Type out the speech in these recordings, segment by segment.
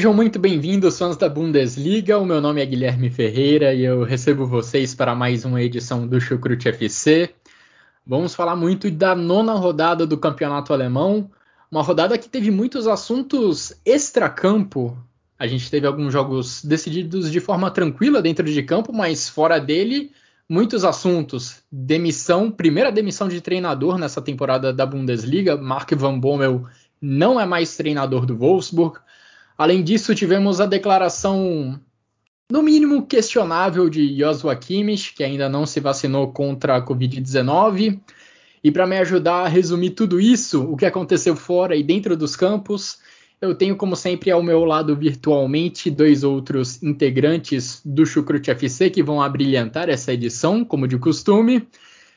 Sejam muito bem-vindos, fãs da Bundesliga. O meu nome é Guilherme Ferreira e eu recebo vocês para mais uma edição do Chucrute FC. Vamos falar muito da nona rodada do campeonato alemão, uma rodada que teve muitos assuntos extra-campo. A gente teve alguns jogos decididos de forma tranquila dentro de campo, mas fora dele, muitos assuntos. Demissão, primeira demissão de treinador nessa temporada da Bundesliga. Mark Van Bommel não é mais treinador do Wolfsburg. Além disso, tivemos a declaração, no mínimo questionável, de Joshua Kimmich, que ainda não se vacinou contra a Covid-19. E para me ajudar a resumir tudo isso, o que aconteceu fora e dentro dos campos, eu tenho, como sempre, ao meu lado virtualmente dois outros integrantes do Chucrute FC que vão abrilhantar essa edição, como de costume.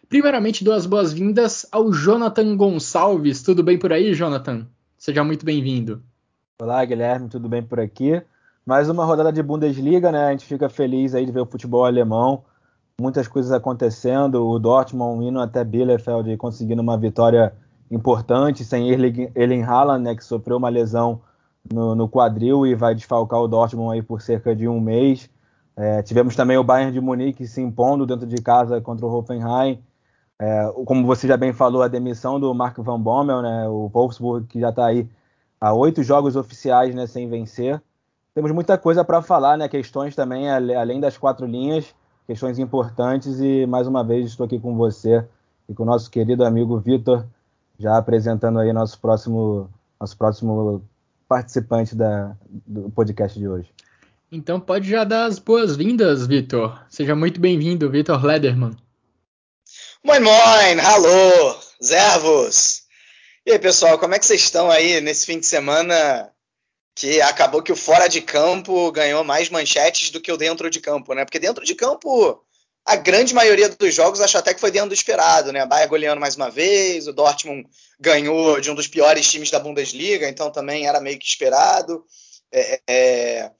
Primeiramente, duas boas-vindas ao Jonathan Gonçalves. Tudo bem por aí, Jonathan? Seja muito bem-vindo. Olá, Guilherme, tudo bem por aqui? Mais uma rodada de Bundesliga, né? A gente fica feliz aí de ver o futebol alemão, muitas coisas acontecendo, o Dortmund indo até Bielefeld conseguindo uma vitória importante, sem Erling Haaland, né, que sofreu uma lesão no, no, quadril e vai desfalcar o Dortmund aí por cerca de um mês. É, tivemos também o Bayern de Munique se impondo dentro de casa contra o Hoffenheim. É, como você já bem falou, a demissão do Mark Van Bommel, né, o Wolfsburg que já está aí a oito jogos oficiais né, sem vencer. Temos muita coisa para falar, né? Questões também, além das quatro linhas, questões importantes. E mais uma vez estou aqui com você e com o nosso querido amigo Vitor, já apresentando aí nosso próximo, nosso próximo participante da, do podcast de hoje. Então pode já dar as boas-vindas, Vitor. Seja muito bem-vindo, Vitor Lederman. Moin, moin, alô, servus. E aí, pessoal, como é que vocês estão aí nesse fim de semana que acabou que o fora de campo ganhou mais manchetes do que o dentro de campo, né? Porque dentro de campo, a grande maioria dos jogos acho até que foi dentro do esperado, né? A Bayern goleando mais uma vez, o Dortmund ganhou de um dos piores times da Bundesliga, então também era meio que esperado. É, é...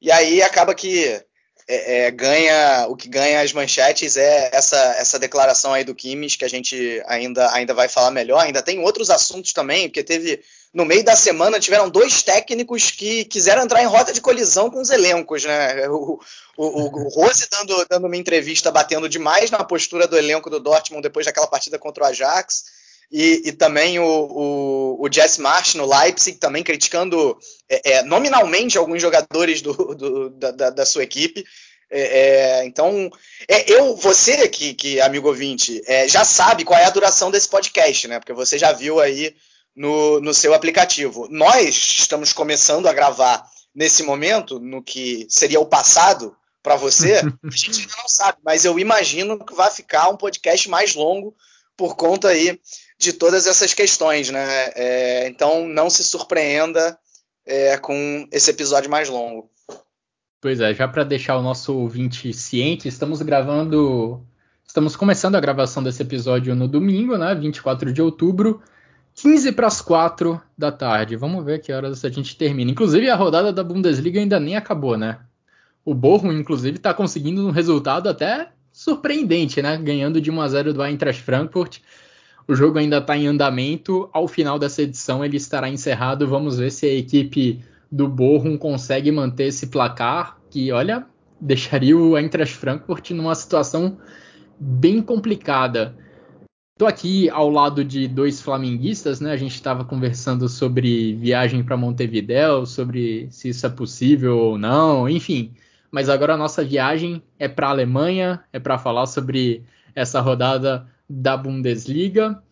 E aí acaba que é, é, ganha o que ganha as manchetes é essa, essa declaração aí do Kimmich que a gente ainda, ainda vai falar melhor. Ainda tem outros assuntos também, porque teve no meio da semana tiveram dois técnicos que quiseram entrar em rota de colisão com os elencos, né? O, o, o Rose dando, dando uma entrevista batendo demais na postura do elenco do Dortmund depois daquela partida contra o Ajax. E, e, também o, o, o, Jess March no Leipzig também criticando é, é, nominalmente alguns jogadores do, do, da, da, sua equipe. É, é então, eu, você que, que amigo ouvinte, já sabe qual é a duração desse podcast, né? Porque você já viu aí no, no seu aplicativo. Nós estamos começando a gravar nesse momento, no que seria o passado para você, a gente ainda não sabe, mas eu imagino que vai ficar um podcast mais longo por conta aí de todas essas questões, né? É, então não se surpreenda é, com esse episódio mais longo. Pois é, já para deixar o nosso ouvinte ciente, estamos gravando, estamos começando a gravação desse episódio no domingo, né, 24 de outubro, 15 para as 4 da tarde. Vamos ver que horas a gente termina. Inclusive a rodada da Bundesliga ainda nem acabou, né? O Borrom, inclusive, está conseguindo um resultado até surpreendente, né? Ganhando de 1 a 0 do Eintracht Frankfurt. O jogo ainda está em andamento. Ao final dessa edição, ele estará encerrado. Vamos ver se a equipe do Borrom consegue manter esse placar, que, olha, deixaria o Eintracht Frankfurt numa situação bem complicada. Estou aqui ao lado de dois flamenguistas, né? A gente estava conversando sobre viagem para Montevideo, sobre se isso é possível ou não, enfim. Mas agora a nossa viagem é para a Alemanha, é para falar sobre essa rodada da Bundesliga.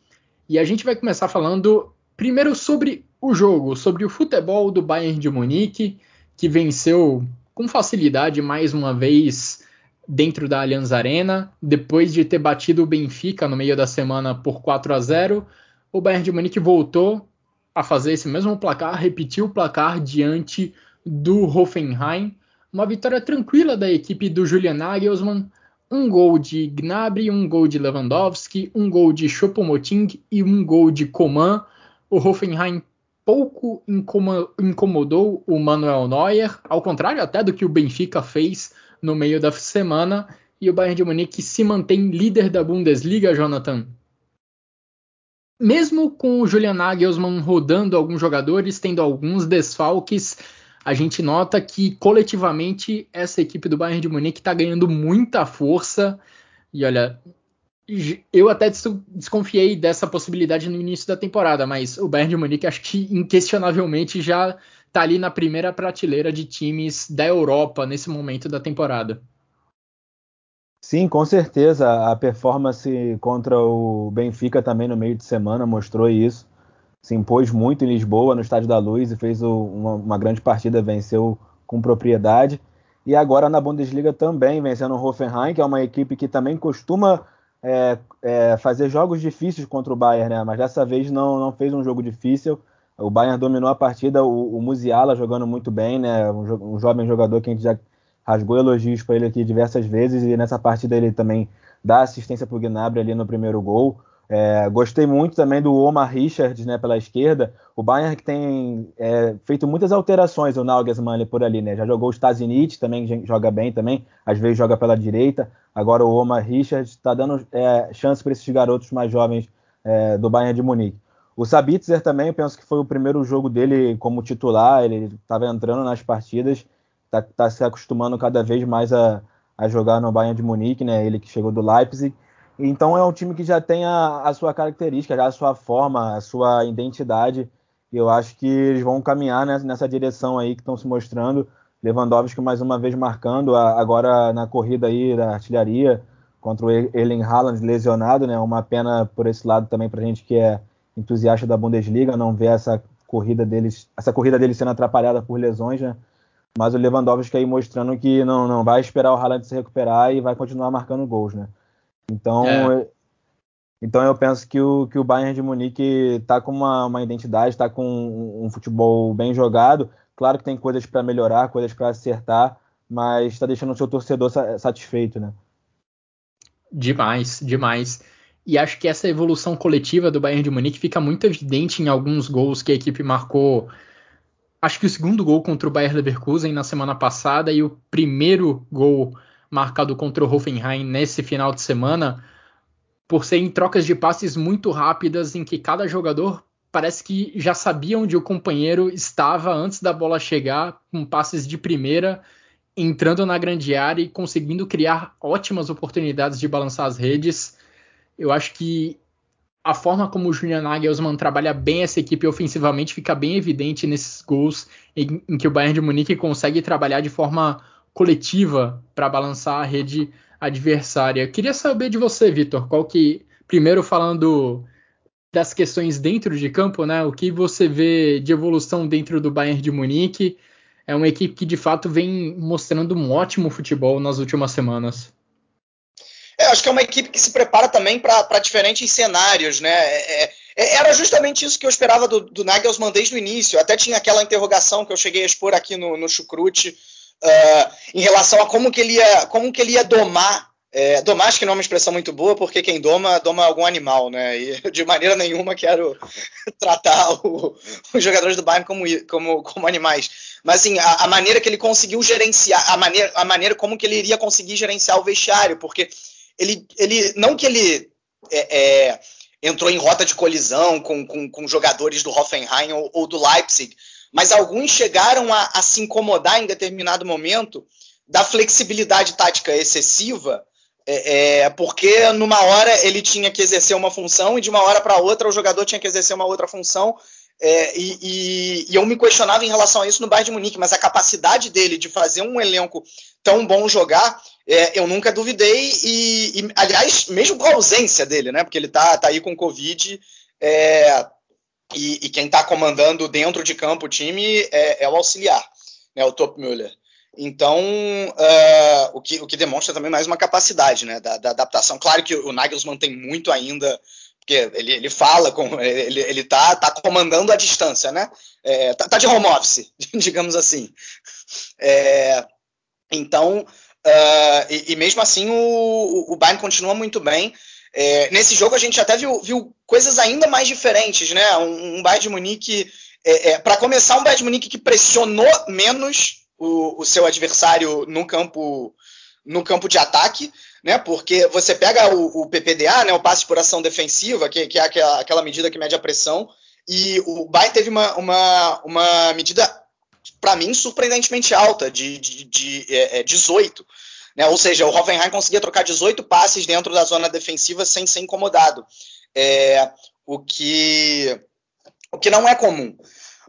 E a gente vai começar falando primeiro sobre o jogo, sobre o futebol do Bayern de Munique, que venceu com facilidade mais uma vez dentro da Allianz Arena, depois de ter batido o Benfica no meio da semana por 4 a 0, o Bayern de Munique voltou a fazer esse mesmo placar, repetiu o placar diante do Hoffenheim, uma vitória tranquila da equipe do Julian Nagelsmann, um gol de Gnabry, um gol de Lewandowski, um gol de Choupo-Moting e um gol de Coman. O Hoffenheim pouco incomodou o Manuel Neuer, ao contrário até do que o Benfica fez no meio da semana, e o Bayern de Munique se mantém líder da Bundesliga, Jonathan. Mesmo com o Julian Nagelsmann rodando alguns jogadores, tendo alguns desfalques, a gente nota que coletivamente essa equipe do Bayern de Munique está ganhando muita força. E olha, eu até desconfiei dessa possibilidade no início da temporada, mas o Bayern de Munique acho que inquestionavelmente já está ali na primeira prateleira de times da Europa nesse momento da temporada. Sim, com certeza. A performance contra o Benfica também no meio de semana mostrou isso se impôs muito em Lisboa, no Estádio da Luz, e fez o, uma, uma, grande partida, venceu com propriedade. E agora na Bundesliga também, vencendo o Hoffenheim, que é uma equipe que também costuma é, é, fazer jogos difíceis contra o Bayern, né? mas dessa vez não, não fez um jogo difícil. O Bayern dominou a partida, o, o Musiala jogando muito bem, né? um, um jovem jogador que a gente já rasgou elogios para ele aqui diversas vezes, e nessa partida ele também dá assistência para o Gnabry ali no primeiro gol. É, gostei muito também do Omar Richards né, pela esquerda. O Bayern que tem é, feito muitas alterações, o Nagelsmann por ali, né? Já jogou o Stazinic, também joga bem também, às vezes joga pela direita. Agora o Omar Richards está dando é, chance para esses garotos mais jovens é, do Bayern de Munique. O Sabitzer também, eu penso que foi o primeiro jogo dele como titular, ele estava entrando nas partidas, está tá se acostumando cada vez mais a, a jogar no Bayern de Munique, né? Ele que chegou do Leipzig. Então é um time que já tem a, a sua característica, já a sua forma, a sua identidade. E eu acho que eles vão caminhar nessa, nessa direção aí que estão se mostrando. Lewandowski mais uma vez marcando, a, agora na corrida aí da artilharia contra o Erling Haaland lesionado, né? Uma pena por esse lado também para gente que é entusiasta da Bundesliga não ver essa corrida deles, essa corrida deles sendo atrapalhada por lesões, né? Mas o Lewandowski aí mostrando que não, não vai esperar o Haaland se recuperar e vai continuar marcando gols, né? Então, é. então eu penso que o, que o Bayern de Munique está com uma, uma identidade, está com um, um, futebol bem jogado. Claro que tem coisas para melhorar, coisas para acertar, mas está deixando o seu torcedor satisfeito, né? Demais, demais. E acho que essa evolução coletiva do Bayern de Munique fica muito evidente em alguns gols que a equipe marcou. Acho que o segundo gol contra o Bayern Leverkusen na semana passada e o primeiro gol marcado contra o Hoffenheim nesse final de semana, por serem trocas de passes muito rápidas em que cada jogador parece que já sabia onde o companheiro estava antes da bola chegar, com passes de primeira, entrando na grande área e conseguindo criar ótimas oportunidades de balançar as redes. Eu acho que a forma como o Julian Nagelsmann trabalha bem essa equipe ofensivamente fica bem evidente nesses gols em, em que o Bayern de Munique consegue trabalhar de forma coletiva para balançar a rede adversária. Queria saber de você, Vitor, qual que primeiro falando das questões dentro de campo, né? O que você vê de evolução dentro do Bayern de Munique? É uma equipe que de fato vem mostrando um ótimo futebol nas últimas semanas. É, acho que é uma equipe que se prepara também para diferentes cenários, né? É, é, é, era justamente isso que eu esperava do, do Nagelsmann desde o início. Até tinha aquela interrogação que eu cheguei a expor aqui no, no Chucrute uh, em relação a como que ele ia, como que ele ia domar. É, domar acho que não é uma expressão muito boa, porque quem doma, doma algum animal, né? E de maneira nenhuma quero tratar o, os jogadores do Bayern como, como, como animais. Mas assim, a, a, maneira que ele conseguiu gerenciar, a maneira, a maneira como que ele iria conseguir gerenciar o vestiário, porque ele, ele não que ele é, é, entrou em rota de colisão com, com, com jogadores do Hoffenheim ou, ou do Leipzig, mas alguns chegaram a, a se incomodar em determinado momento da flexibilidade tática excessiva, é, é, porque numa hora ele tinha que exercer uma função e de uma hora para outra o jogador tinha que exercer uma outra função. É, e, e, e, eu me questionava em relação a isso no Bayern de Munique, mas a capacidade dele de fazer um elenco tão bom jogar, é, eu nunca duvidei. E, e, aliás, mesmo com a ausência dele, né? Porque ele tá, tá aí com Covid, é, e, e quem está comandando dentro de campo o time é, é o auxiliar, né, o Top Müller. Então, uh, o, que, o que demonstra também mais uma capacidade né, da, da adaptação. Claro que o Nagelsmann tem muito ainda porque ele, ele fala com ele, ele tá, tá comandando a distância, né? É, tá, tá, de home office, digamos assim. É, então, uh, e, e, mesmo assim o, o Bayern continua muito bem. É, nesse jogo a gente até viu, viu, coisas ainda mais diferentes, né? Um, um Bayern de Munique, é, é para começar, um Bayern de Munique que pressionou menos o, o seu adversário no campo no campo de ataque, né? Porque você pega o, o PPDA, né? O passe por ação defensiva, que, que é aquela, aquela, medida que mede a pressão, e o Bayern teve uma, uma, uma medida, para mim, surpreendentemente alta, de, de, de é, 18. É, né? Ou seja, o Hoffenheim conseguia trocar 18 passes dentro da zona defensiva sem ser incomodado. É, o, que, o que não é comum.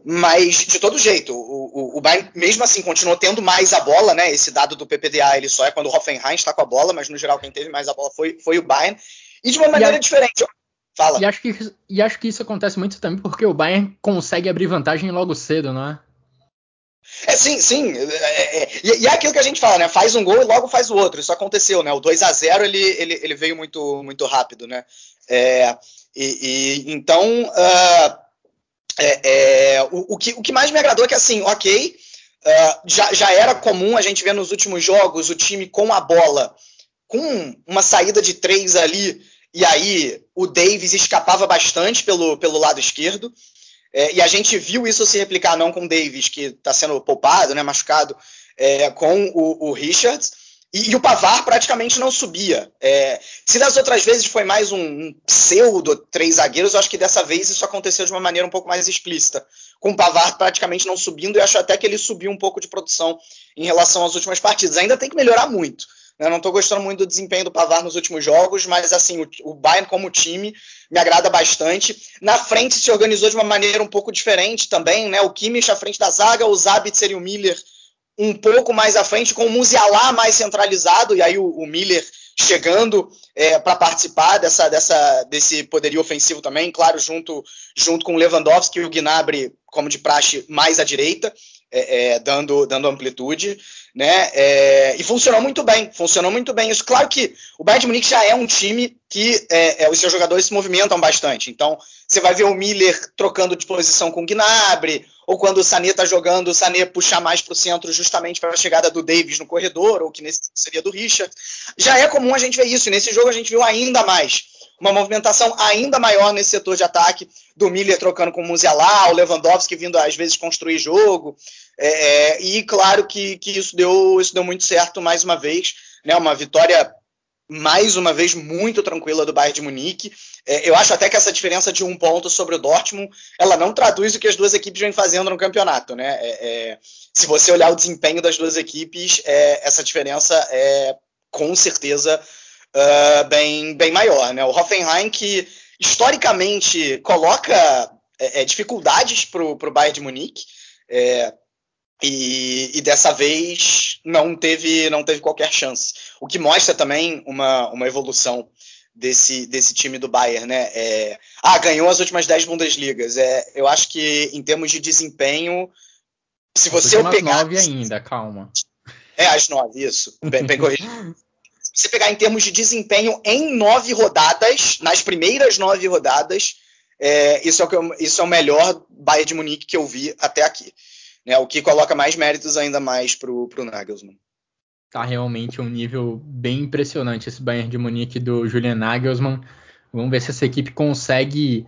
Mas, de todo jeito, o, o, o Bayern, mesmo assim, continuou tendo mais a bola, né? Esse dado do PPDA, ele só é quando o Hoffenheim está com a bola, mas no geral quem teve mais a bola foi, foi o Bayern. E de uma maneira a... diferente. Fala. E acho, que, e acho que isso acontece muito também porque o Bayern consegue abrir vantagem logo cedo, não é? É, sim, sim. É, é, e, é aquilo que a gente fala, né? Faz um gol e logo faz o outro. Isso aconteceu, né? O 2 a 0 ele, ele, ele veio muito, muito rápido, né? É, e, e, então, uh, é, o, o, que, o que mais me agradou é que, assim, ok, uh, já, já era comum a gente ver nos últimos jogos o time com a bola, com uma saída de três ali, e aí o Davis escapava bastante pelo, pelo lado esquerdo. É, e a gente viu isso se replicar não com o Davis, que está sendo poupado, né, machucado, é, com o, o Richards. E, e, o Pavar praticamente não subia. É, se das outras vezes foi mais um, um, pseudo três zagueiros, eu acho que dessa vez isso aconteceu de uma maneira um pouco mais explícita. Com o Pavar praticamente não subindo, e acho até que ele subiu um pouco de produção em relação às últimas partidas. Ainda tem que melhorar muito. Né? Não estou gostando muito do desempenho do Pavar nos últimos jogos, mas assim, o, o Bayern como time me agrada bastante. Na frente se organizou de uma maneira um pouco diferente também, né? O Kimmich à frente da zaga, o Zabitzer e o Miller um pouco mais à frente, com o Musiala mais centralizado, e aí o, o Miller chegando é, para participar dessa, dessa, desse poderio ofensivo também, claro, junto, junto com o Lewandowski e o Gnabry, como de praxe, mais à direita, é, é, dando, dando amplitude, né? É, e funcionou muito bem, funcionou muito bem. Isso, claro que o Bayern de Munique já é um time que é, é, os seus jogadores se movimentam bastante. Então, você vai ver o Miller trocando de posição com o Gnabry, ou quando o Sané está jogando, o Sané puxar mais para o centro justamente para a chegada do Davis no corredor, ou que nesse seria do Richard. Já é comum a gente ver isso, e nesse jogo a gente viu ainda mais. Uma movimentação ainda maior nesse setor de ataque, do Miller trocando com o Musiala, o Lewandowski vindo às vezes construir jogo. É, é, e claro que, que isso, deu, isso deu muito certo mais uma vez. Né, uma vitória mais uma vez muito tranquila do Bayern de Munique. É, eu acho até que essa diferença de um ponto sobre o Dortmund, ela não traduz o que as duas equipes vêm fazendo no campeonato, né? É, é, se você olhar o desempenho das duas equipes, é, essa diferença é com certeza uh, bem, bem maior, né? O Hoffenheim que historicamente coloca é, é, dificuldades para o Bayern de Munique. E, e, dessa vez não teve, não teve qualquer chance. O que mostra também uma, uma evolução desse, desse time do Bayern, né? É, ah, ganhou as últimas 10 Bundesligas. É, eu acho que em termos de desempenho, se você as pegar. nove ainda, calma. É, as nove, isso. Bem, bem corrigido. se pegar em termos de desempenho em nove rodadas, nas primeiras nove rodadas, é, isso, é o eu, isso é o melhor Bayern de Munique que eu vi até aqui né, o que coloca mais méritos ainda mais para o Nagelsmann. Tá realmente um nível bem impressionante esse Bayern de Munique do Julian Nagelsmann. Vamos ver se essa equipe consegue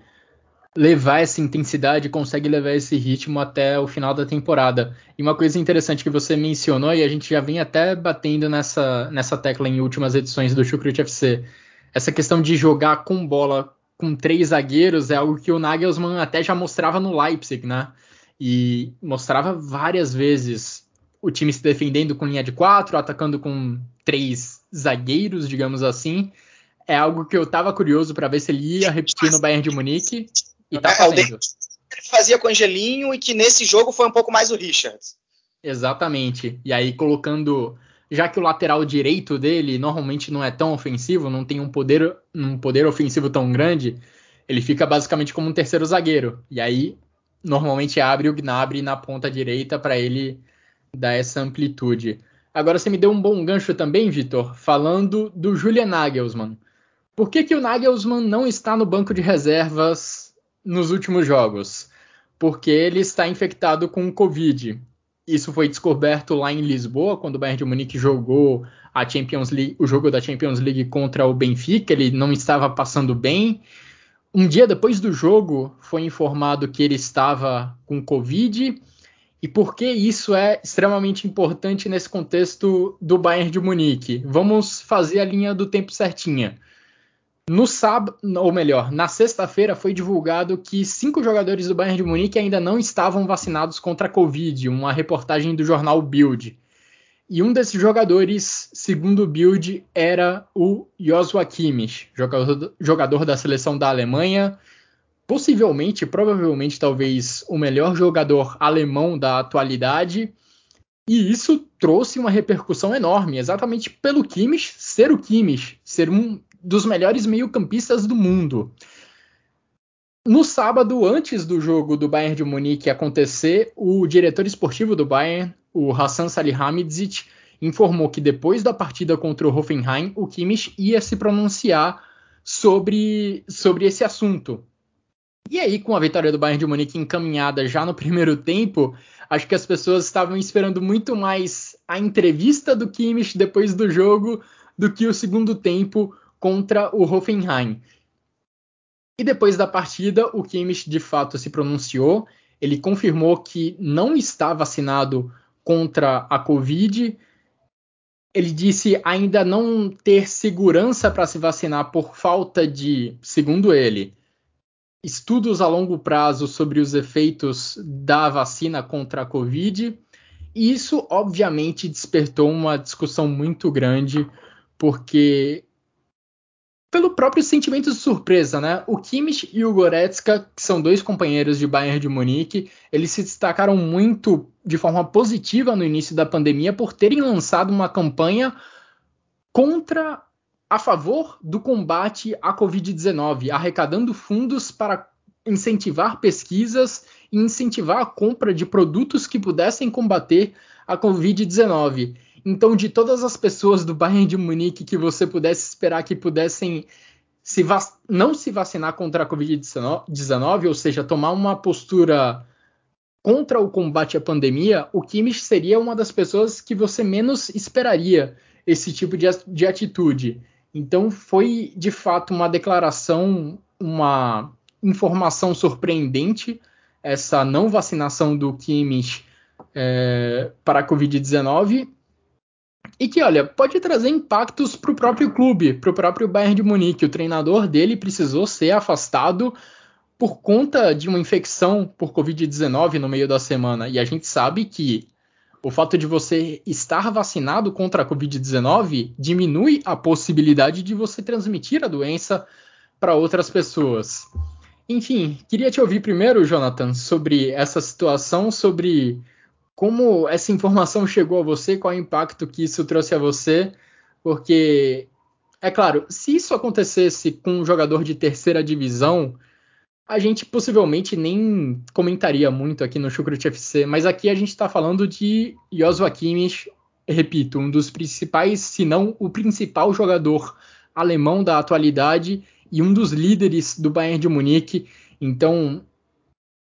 levar essa intensidade, consegue levar esse ritmo até o final da temporada. E uma coisa interessante que você mencionou, e a gente já vem até batendo nessa, nessa tecla em últimas edições do Chucrut FC, essa questão de jogar com bola com três zagueiros é algo que o Nagelsmann até já mostrava no Leipzig, né? e mostrava várias vezes o time se defendendo com linha de quatro, atacando com três zagueiros, digamos assim. É algo que eu estava curioso para ver se ele ia repetir no Bayern de Munique e tá é, fazendo. Ele fazia com o Angelinho e que nesse jogo foi um pouco mais o Richards. Exatamente. E aí colocando, já que o lateral direito dele normalmente não é tão ofensivo, não tem um poder, um poder ofensivo tão grande, ele fica basicamente como um terceiro zagueiro. E aí normalmente abre o Gnabry na ponta direita para ele dar essa amplitude. Agora você me deu um bom gancho também, Vitor, falando do Julian Nagelsmann. Por que, que o Nagelsmann não está no banco de reservas nos últimos jogos? Porque ele está infectado com Covid. Isso foi descoberto lá em Lisboa, quando o Bayern de Munique jogou a Champions League, o jogo da Champions League contra o Benfica. Ele não estava passando bem. Um dia depois do jogo, foi informado que ele estava com Covid e por que isso é extremamente importante nesse contexto do Bayern de Munique? Vamos fazer a linha do tempo certinha. No sábado, ou melhor, na sexta-feira foi divulgado que cinco jogadores do Bayern de Munique ainda não estavam vacinados contra a Covid, uma reportagem do jornal Bild. E um desses jogadores, segundo o Bild, era o Joshua Kimmich, jogador, jogador da seleção da Alemanha, possivelmente, provavelmente, talvez o melhor jogador alemão da atualidade. E isso trouxe uma repercussão enorme, exatamente pelo Kimmich ser o Kimmich, ser um dos melhores meio-campistas do mundo. No sábado, antes do jogo do Bayern de Munique acontecer, o diretor esportivo do Bayern, o Hassan Salihamidzic, informou que depois da partida contra o Hoffenheim, o Kimmich ia se pronunciar sobre, sobre esse assunto. E aí, com a vitória do Bayern de Munique encaminhada já no primeiro tempo, acho que as pessoas estavam esperando muito mais a entrevista do Kimmich depois do jogo do que o segundo tempo contra o Hoffenheim. E depois da partida, o Kimmich de fato se pronunciou. Ele confirmou que não está vacinado contra a Covid. Ele disse ainda não ter segurança para se vacinar por falta de, segundo ele, estudos a longo prazo sobre os efeitos da vacina contra a Covid. E isso, obviamente, despertou uma discussão muito grande, porque pelo próprio sentimento de surpresa, né? O Kimmich e o Goretzka, que são dois companheiros de Bayern de Munique, eles se destacaram muito de forma positiva no início da pandemia por terem lançado uma campanha contra a favor do combate à Covid-19, arrecadando fundos para incentivar pesquisas e incentivar a compra de produtos que pudessem combater a Covid-19. Então, de todas as pessoas do Bayern de Munique que você pudesse esperar que pudessem se não se vacinar contra a Covid-19, ou seja, tomar uma postura contra o combate à pandemia, o Kimmich seria uma das pessoas que você menos esperaria esse tipo de, de atitude. Então foi de fato uma declaração, uma informação surpreendente essa não vacinação do Kimmich é, para a Covid-19 e que, olha, pode trazer impactos para o próprio clube, para o próprio Bayern de Munique. O treinador dele precisou ser afastado por conta de uma infecção por Covid-19 no meio da semana. E a gente sabe que o fato de você estar vacinado contra a Covid-19 diminui a possibilidade de você transmitir a doença para outras pessoas. Enfim, queria te ouvir primeiro, Jonathan, sobre essa situação, sobre como essa informação chegou a você, qual é o impacto que isso trouxe a você, porque, é claro, se isso acontecesse com um jogador de terceira divisão, a gente possivelmente nem comentaria muito aqui no Chucrut FC, mas aqui a gente está falando de Joshua Kimmich, repito, um dos principais, se não o principal jogador alemão da atualidade e um dos líderes do Bayern de Munique. Então,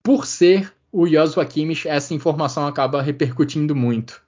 por ser o Joshua Kimmich, essa informação acaba repercutindo muito.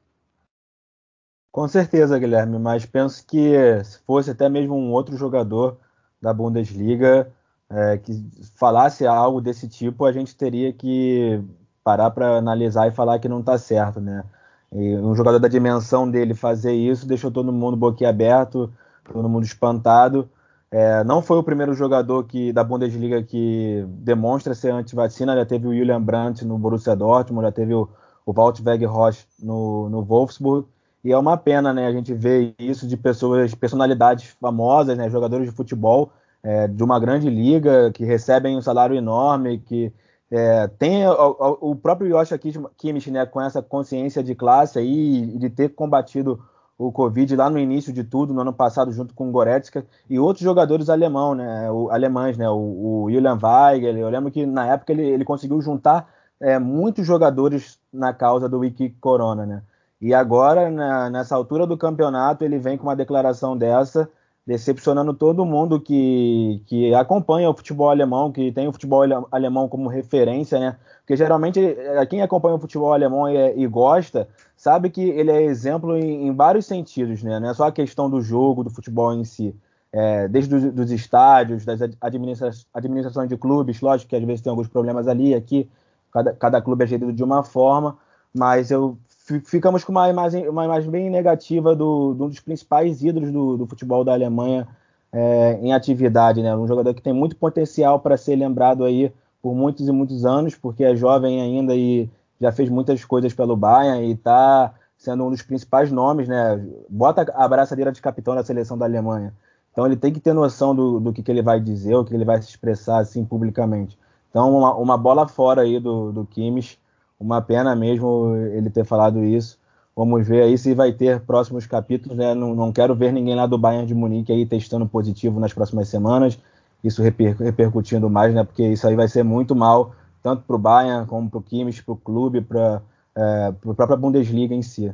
Com certeza, Guilherme, mas penso que se fosse até mesmo um outro jogador da Bundesliga, é, que falasse algo desse tipo, a gente teria que parar para analisar e falar que não está certo, né? E um jogador da dimensão dele fazer isso deixou todo mundo boquiaberto, todo mundo espantado. É, não foi o primeiro jogador que, da Bundesliga que demonstra ser anti-vacina, já teve o Julian Brandt no Borussia Dortmund, já teve o, o Walt Weghorst no, no Wolfsburg, e é uma pena, né, a gente ver isso de pessoas, personalidades famosas, né, jogadores de futebol, é, de uma grande liga, que recebem um salário enorme, que é, tem o, o, próprio Joshua Kimmich né, com essa consciência de classe aí, de ter combatido o Covid lá no início de tudo, no ano passado, junto com o Goretzka e outros jogadores alemão, né, o, alemães, né, o, o Julian Weigel. Eu lembro que na época ele, ele conseguiu juntar é, muitos jogadores na causa do Wiki Corona, né? E agora, na, nessa altura do campeonato, ele vem com uma declaração dessa, decepcionando todo mundo que, que acompanha o futebol alemão, que tem o futebol alemão como referência, né? Porque geralmente eh, quem acompanha o futebol alemão e, e gosta sabe que ele é exemplo em, em, vários sentidos, né? Não é só a questão do jogo, do futebol em si. É, desde os dos estádios, das administra administrações de clubes, lógico que às vezes tem alguns problemas ali, aqui, cada, cada clube é gerido de uma forma, mas eu ficamos com uma imagem, uma imagem bem negativa do, de um dos principais ídolos do, do futebol da Alemanha é, em atividade, né? Um jogador que tem muito potencial para ser lembrado aí por muitos e muitos anos, porque é jovem ainda e já fez muitas coisas pelo Bayern e está sendo um dos principais nomes, né? Bota a braçadeira de capitão da seleção da Alemanha. Então ele tem que ter noção do, do que, que ele vai dizer, o que ele vai se expressar assim publicamente. Então uma, uma bola fora aí do, do Kimmich uma pena mesmo ele ter falado isso. Vamos ver aí se vai ter próximos capítulos. Né? Não, não quero ver ninguém lá do Bayern de Munique aí testando positivo nas próximas semanas. Isso reper, repercutindo mais, né? Porque isso aí vai ser muito mal, tanto para o Bayern como para o Kimmich, para o clube, para é, a própria Bundesliga em si.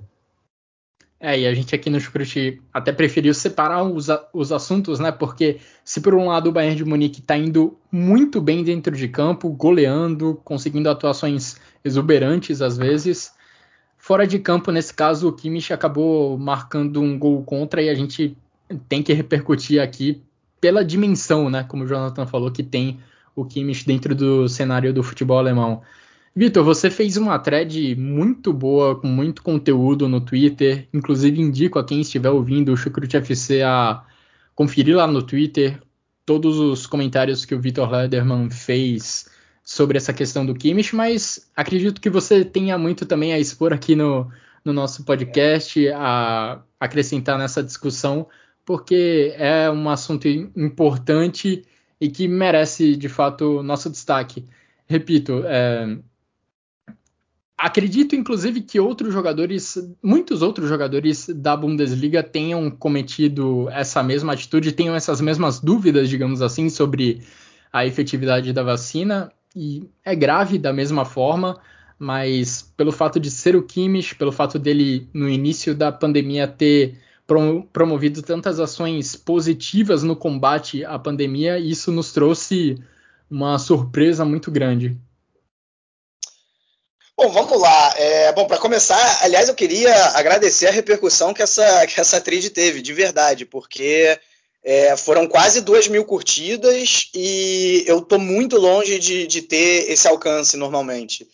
É, e a gente aqui no Chucrute até preferiu separar os, os assuntos, né? Porque se por um lado o Bayern de Munique está indo muito bem dentro de campo, goleando, conseguindo atuações exuberantes às vezes, fora de campo, nesse caso, o Kimmich acabou marcando um gol contra e a gente tem que repercutir aqui pela dimensão, né? Como o Jonathan falou, que tem o Kimmich dentro do cenário do futebol alemão. Vitor, você fez uma thread muito boa, com muito conteúdo no Twitter. Inclusive, indico a quem estiver ouvindo o Chucrute FC a conferir lá no Twitter todos os comentários que o Vitor Lederman fez sobre essa questão do Kimmich, mas acredito que você tenha muito também a expor aqui no, no nosso podcast, a acrescentar nessa discussão, porque é um assunto importante e que merece, de fato, nosso destaque. Repito, é, Acredito, inclusive, que outros jogadores, muitos outros jogadores da Bundesliga tenham cometido essa mesma atitude, tenham essas mesmas dúvidas, digamos assim, sobre a efetividade da vacina. E é grave da mesma forma, mas pelo fato de ser o Kimmich, pelo fato dele, no início da pandemia, ter promovido tantas ações positivas no combate à pandemia, isso nos trouxe uma surpresa muito grande. Bom, vamos lá. É, bom, para começar, aliás, eu queria agradecer a repercussão que essa, que essa trilha teve, de verdade, porque é, foram quase duas mil curtidas e eu estou muito longe de, de, ter esse alcance normalmente.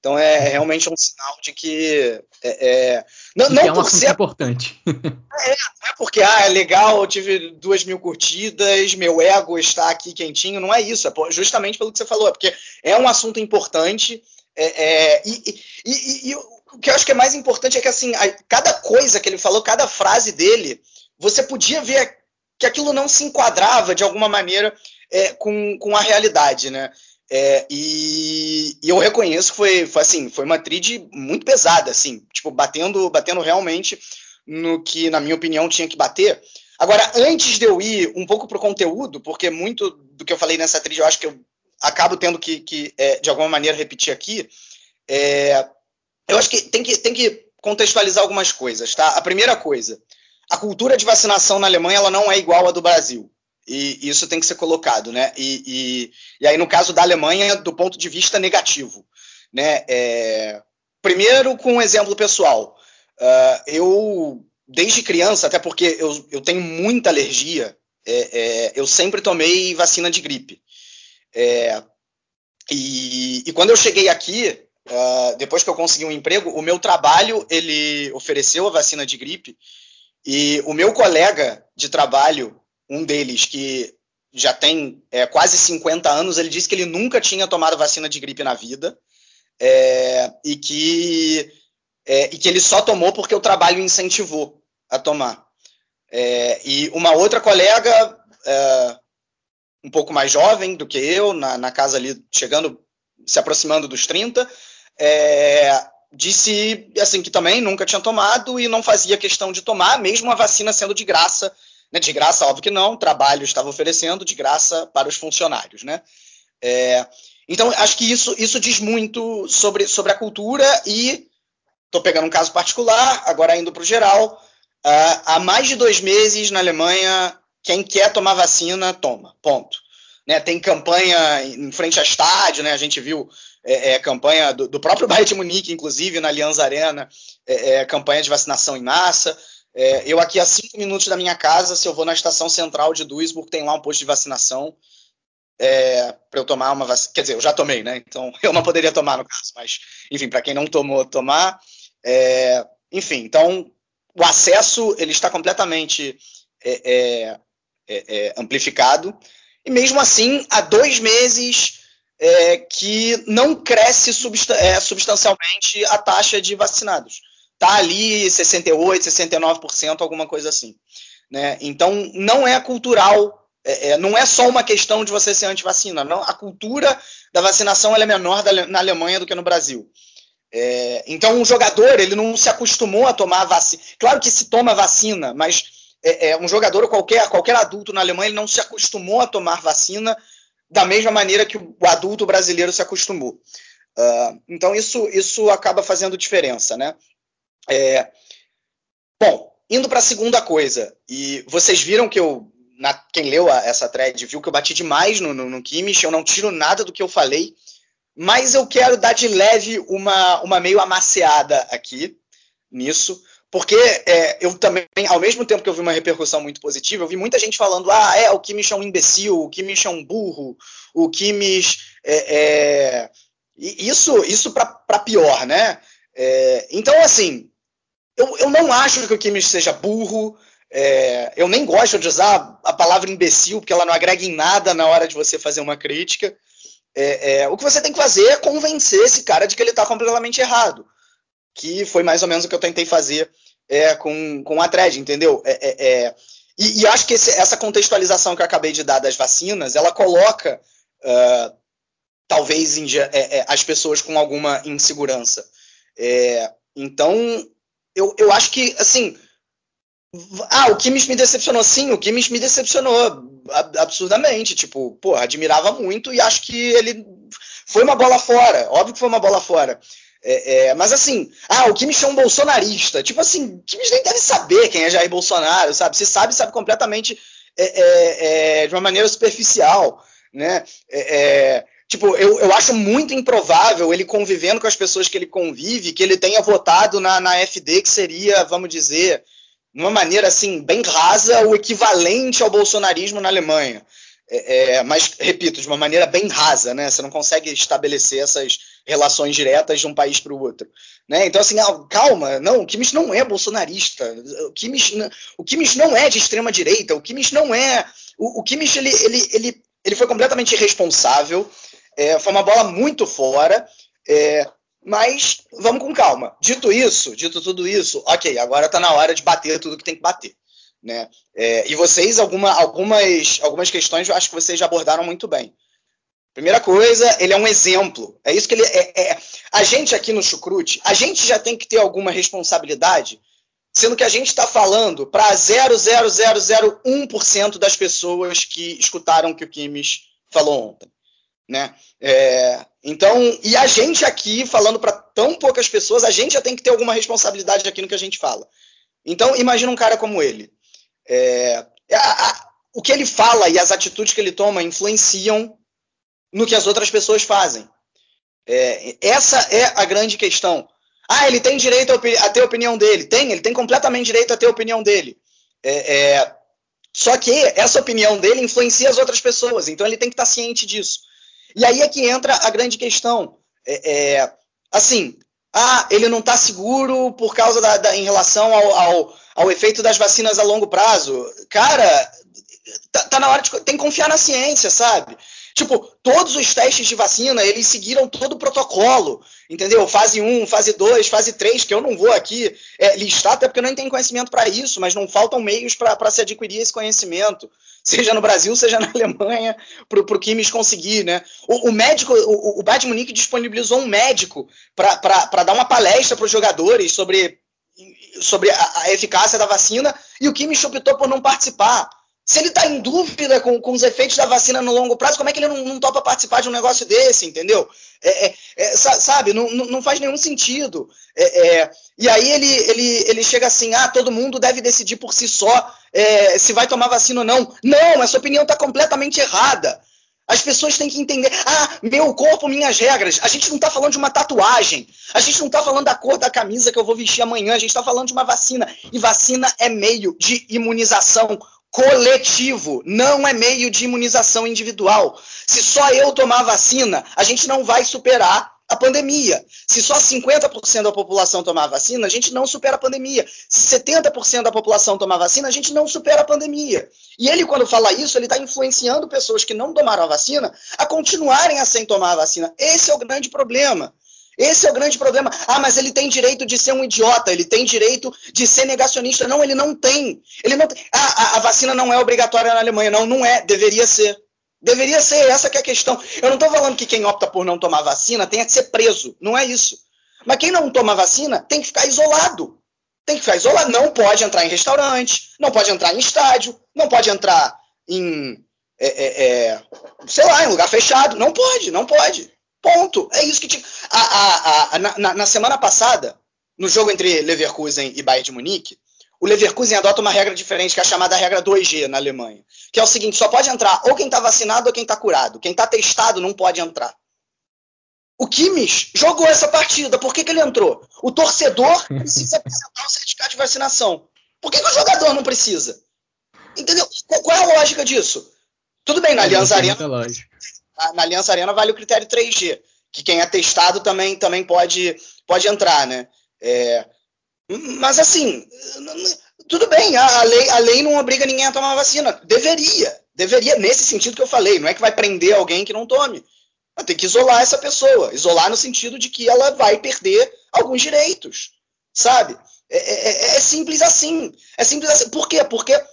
Então é realmente um sinal de que. É, é não, não é um por ser importante. É, não é porque ah, é legal, eu tive duas mil curtidas, meu ego está aqui quentinho, não é isso. É justamente pelo que você falou, é porque é um assunto importante é, é, e, e, e, o que eu acho que é mais importante é que assim, a, cada coisa que ele falou, cada frase dele, você podia ver que aquilo não se enquadrava de alguma maneira é, com, com a realidade, né? É, e, e, eu reconheço que foi, foi, assim, foi uma trid muito pesada, assim, tipo, batendo, batendo realmente no que, na minha opinião, tinha que bater. Agora, antes de eu ir um pouco pro conteúdo, porque muito do que eu falei nessa trid eu acho que eu acabo tendo que, que é, de alguma maneira, repetir aqui. É, eu acho que tem, que tem que contextualizar algumas coisas, tá? A primeira coisa, a cultura de vacinação na Alemanha ela não é igual à do Brasil. E isso tem que ser colocado, né? E, e, e aí, no caso da Alemanha, do ponto de vista negativo. Né? É, primeiro, com um exemplo pessoal. Uh, eu, desde criança, até porque eu, eu tenho muita alergia, é, é, eu sempre tomei vacina de gripe. É, e, e, quando eu cheguei aqui, uh, depois que eu consegui um emprego, o meu trabalho ele ofereceu a vacina de gripe e o meu colega de trabalho, um deles que já tem é, quase 50 anos, ele disse que ele nunca tinha tomado vacina de gripe na vida é, e, que, é, e que ele só tomou porque o trabalho incentivou a tomar. É, e uma outra colega, é, um pouco mais jovem do que eu, na, na casa ali, chegando, se aproximando dos 30, é, disse assim que também nunca tinha tomado e não fazia questão de tomar, mesmo a vacina sendo de graça. Né, de graça, óbvio que não, o trabalho estava oferecendo de graça para os funcionários. Né? É, então, acho que isso, isso diz muito sobre, sobre a cultura e estou pegando um caso particular, agora indo para o geral. Uh, há mais de dois meses na Alemanha, quem quer tomar vacina, toma. Ponto. Né, tem campanha em frente a estádio, né, a gente viu é, é, campanha do, do, próprio Bayern de Munique, inclusive, na Allianz Arena, é, é campanha de vacinação em massa. É, eu aqui a cinco minutos da minha casa, se eu vou na estação central de Duisburg, tem lá um posto de vacinação é, para eu tomar uma vacina. Quer dizer, eu já tomei, né? Então eu não poderia tomar no caso, mas enfim, para quem não tomou, tomar. Enfim, então o acesso ele está completamente amplificado e mesmo assim há dois meses que não cresce substan substancialmente a taxa de vacinados. Está ali 68, 69%, alguma coisa assim. Né? Então não é cultural é, é, não é só uma questão de você ser anti-vacina. Não, a cultura da vacinação é menor da, na Alemanha do que no Brasil. É, então, o jogador ele não se acostumou a tomar vacina. Claro que se toma vacina, mas é, é, um jogador ou qualquer, qualquer adulto na Alemanha ele não se acostumou a tomar vacina da mesma maneira que o adulto brasileiro se acostumou. Uh, então, isso, isso acaba fazendo diferença. Né? É, bom, indo para a segunda coisa, e vocês viram que eu na, quem leu a, essa thread viu que eu bati demais no, no, no Kimmich, eu não tiro nada do que eu falei, mas eu quero dar de leve uma, uma meio amaciada aqui nisso, porque é, eu também, ao mesmo tempo que eu vi uma repercussão muito positiva, eu vi muita gente falando: ah, é, o Kimmich é um imbecil, o Kimmich é um burro, o Kimmich é. é... Isso, isso para pior, né? É, então, assim, eu, eu não acho que o Kimmich seja burro, é, eu nem gosto de usar a palavra imbecil, porque ela não agrega em nada na hora de você fazer uma crítica. É, é, o que você tem que fazer é convencer esse cara de que ele está completamente errado. Que foi mais ou menos o que eu tentei fazer é, com, com a thread, entendeu? É, é, é, e, e, acho que esse, essa contextualização que eu acabei de dar das vacinas, ela coloca uh, talvez as pessoas com alguma insegurança. então, eu, eu acho que, assim, ah, o Kimmich me decepcionou. Sim, o Kimmich me decepcionou absurdamente. Tipo, pô, admirava muito e acho que ele foi uma bola fora. Óbvio que foi uma bola fora. É, é, mas assim, ah, o Kimmich é um bolsonarista. Tipo assim, Kimmich nem deve saber quem é Jair Bolsonaro, sabe? Se sabe, sabe completamente é, é, é de uma maneira superficial, né? É, tipo, eu, eu acho muito improvável ele convivendo com as pessoas que ele convive, que ele tenha votado na, na FD, que seria, vamos dizer, de uma maneira assim bem rasa, o equivalente ao bolsonarismo na Alemanha. Mas, repito, de uma maneira bem rasa, né? Você não consegue estabelecer essas relações diretas de um país para o outro. Né? Então, assim, ah, calma, não, o Kimmich não é bolsonarista, o Kimmich, o Kimmich não é de extrema direita, o Kimmich não é. O, o Kimmich ele, ele, ele, ele foi completamente irresponsável, é, foi uma bola muito fora. É, mas vamos com calma. Dito isso, dito tudo isso, ok, agora está na hora de bater tudo que tem que bater. Né? É, e vocês, alguma, algumas, algumas questões eu acho que vocês já abordaram muito bem. Primeira coisa, ele é um exemplo. É isso que ele é. é a gente aqui no Chucrute, a gente já tem que ter alguma responsabilidade, sendo que a gente está falando para 0,0001% das pessoas que escutaram o que o Kimmich falou ontem. Né? É, então, e a gente aqui, falando para tão poucas pessoas, a gente já tem que ter alguma responsabilidade aqui no que a gente fala. Então, imagina um cara como ele. É, a, a, o que ele fala e as atitudes que ele toma influenciam no que as outras pessoas fazem. É, essa é a grande questão. Ah, ele tem direito a, a, ter a opinião dele. Tem, ele tem completamente direito a ter a opinião dele. É, é, só que essa opinião dele influencia as outras pessoas, então ele tem que estar ciente disso. E aí é que entra a grande questão. É, é, assim, ah, ele não está seguro por causa da, da em relação ao, ao, ao, efeito das vacinas a longo prazo. Cara, tá, tá na hora de. Tem que confiar na ciência, sabe? Tipo, todos os testes de vacina, eles seguiram todo o protocolo, entendeu? Fase 1, fase 2, fase 3, que eu não vou aqui é, listar, até porque eu nem tenho conhecimento para isso, mas não faltam meios para se adquirir esse conhecimento, seja no Brasil, seja na Alemanha, para o Kimmich conseguir, né? O, o médico, o, o Munique disponibilizou um médico para dar uma palestra para os jogadores sobre, sobre a, a, eficácia da vacina, e o Kimmich optou por não participar Se ele está em dúvida com, com, os efeitos da vacina no longo prazo, como é que ele não, não topa participar de um negócio desse, entendeu? É, é, é, sabe, não, não, faz nenhum sentido. É, é, e aí ele, ele, ele chega assim: ah, todo mundo deve decidir por si só é, se vai tomar vacina ou não. Não, essa opinião está completamente errada. As pessoas têm que entender. Ah, meu corpo, minhas regras. A gente não está falando de uma tatuagem. A gente não está falando da cor da camisa que eu vou vestir amanhã. A gente está falando de uma vacina. E vacina é meio de imunização coletivo, não é meio de imunização individual. Se só eu tomar vacina, a gente não vai superar a pandemia. Se só 50% da população tomar vacina, a gente não supera a pandemia. Se 70% da população tomar vacina, a gente não supera a pandemia. E ele, quando fala isso, ele está influenciando pessoas que não tomaram a vacina a continuarem a sem tomar a vacina. Esse é o grande problema. Esse é o grande problema. Ah, mas ele tem direito de ser um idiota, ele tem direito de ser negacionista. Não, ele não tem. Ele não tem. Ah, a, a vacina não é obrigatória na Alemanha. Não, não é. Deveria ser. Deveria ser, essa que é a questão. Eu não estou falando que quem opta por não tomar vacina tenha que ser preso. Não é isso. Mas quem não toma vacina tem que ficar isolado. Tem que ficar isolado. Não pode entrar em restaurante, não pode entrar em estádio, não pode entrar em. É, é, é, sei lá, em lugar fechado. Não pode, não pode. Ponto. É isso que tinha. A, a, a, na, na, semana passada, no jogo entre Leverkusen e Bayern de Munique, o Leverkusen adota uma regra diferente, que é a chamada regra 2G na Alemanha. Que é o seguinte: só pode entrar ou quem está vacinado ou quem está curado. Quem está testado não pode entrar. O Kimmich jogou essa partida. Por que, que ele entrou? O torcedor precisa apresentar o certificado de vacinação. Por que, que o jogador não precisa? Entendeu? Qual é a lógica disso? Tudo bem, na Aliança Arena na Aliança Arena vale o critério 3G, que quem é testado também, também pode, pode entrar, né? É, mas assim, tudo bem, a, lei, a lei não obriga ninguém a tomar vacina. Deveria, deveria, nesse sentido que eu falei, não é que vai prender alguém que não tome. Tem que isolar essa pessoa. Isolar no sentido de que ela vai perder alguns direitos. Sabe? É, é, é, é simples assim. É simples assim. Por quê? Porque é,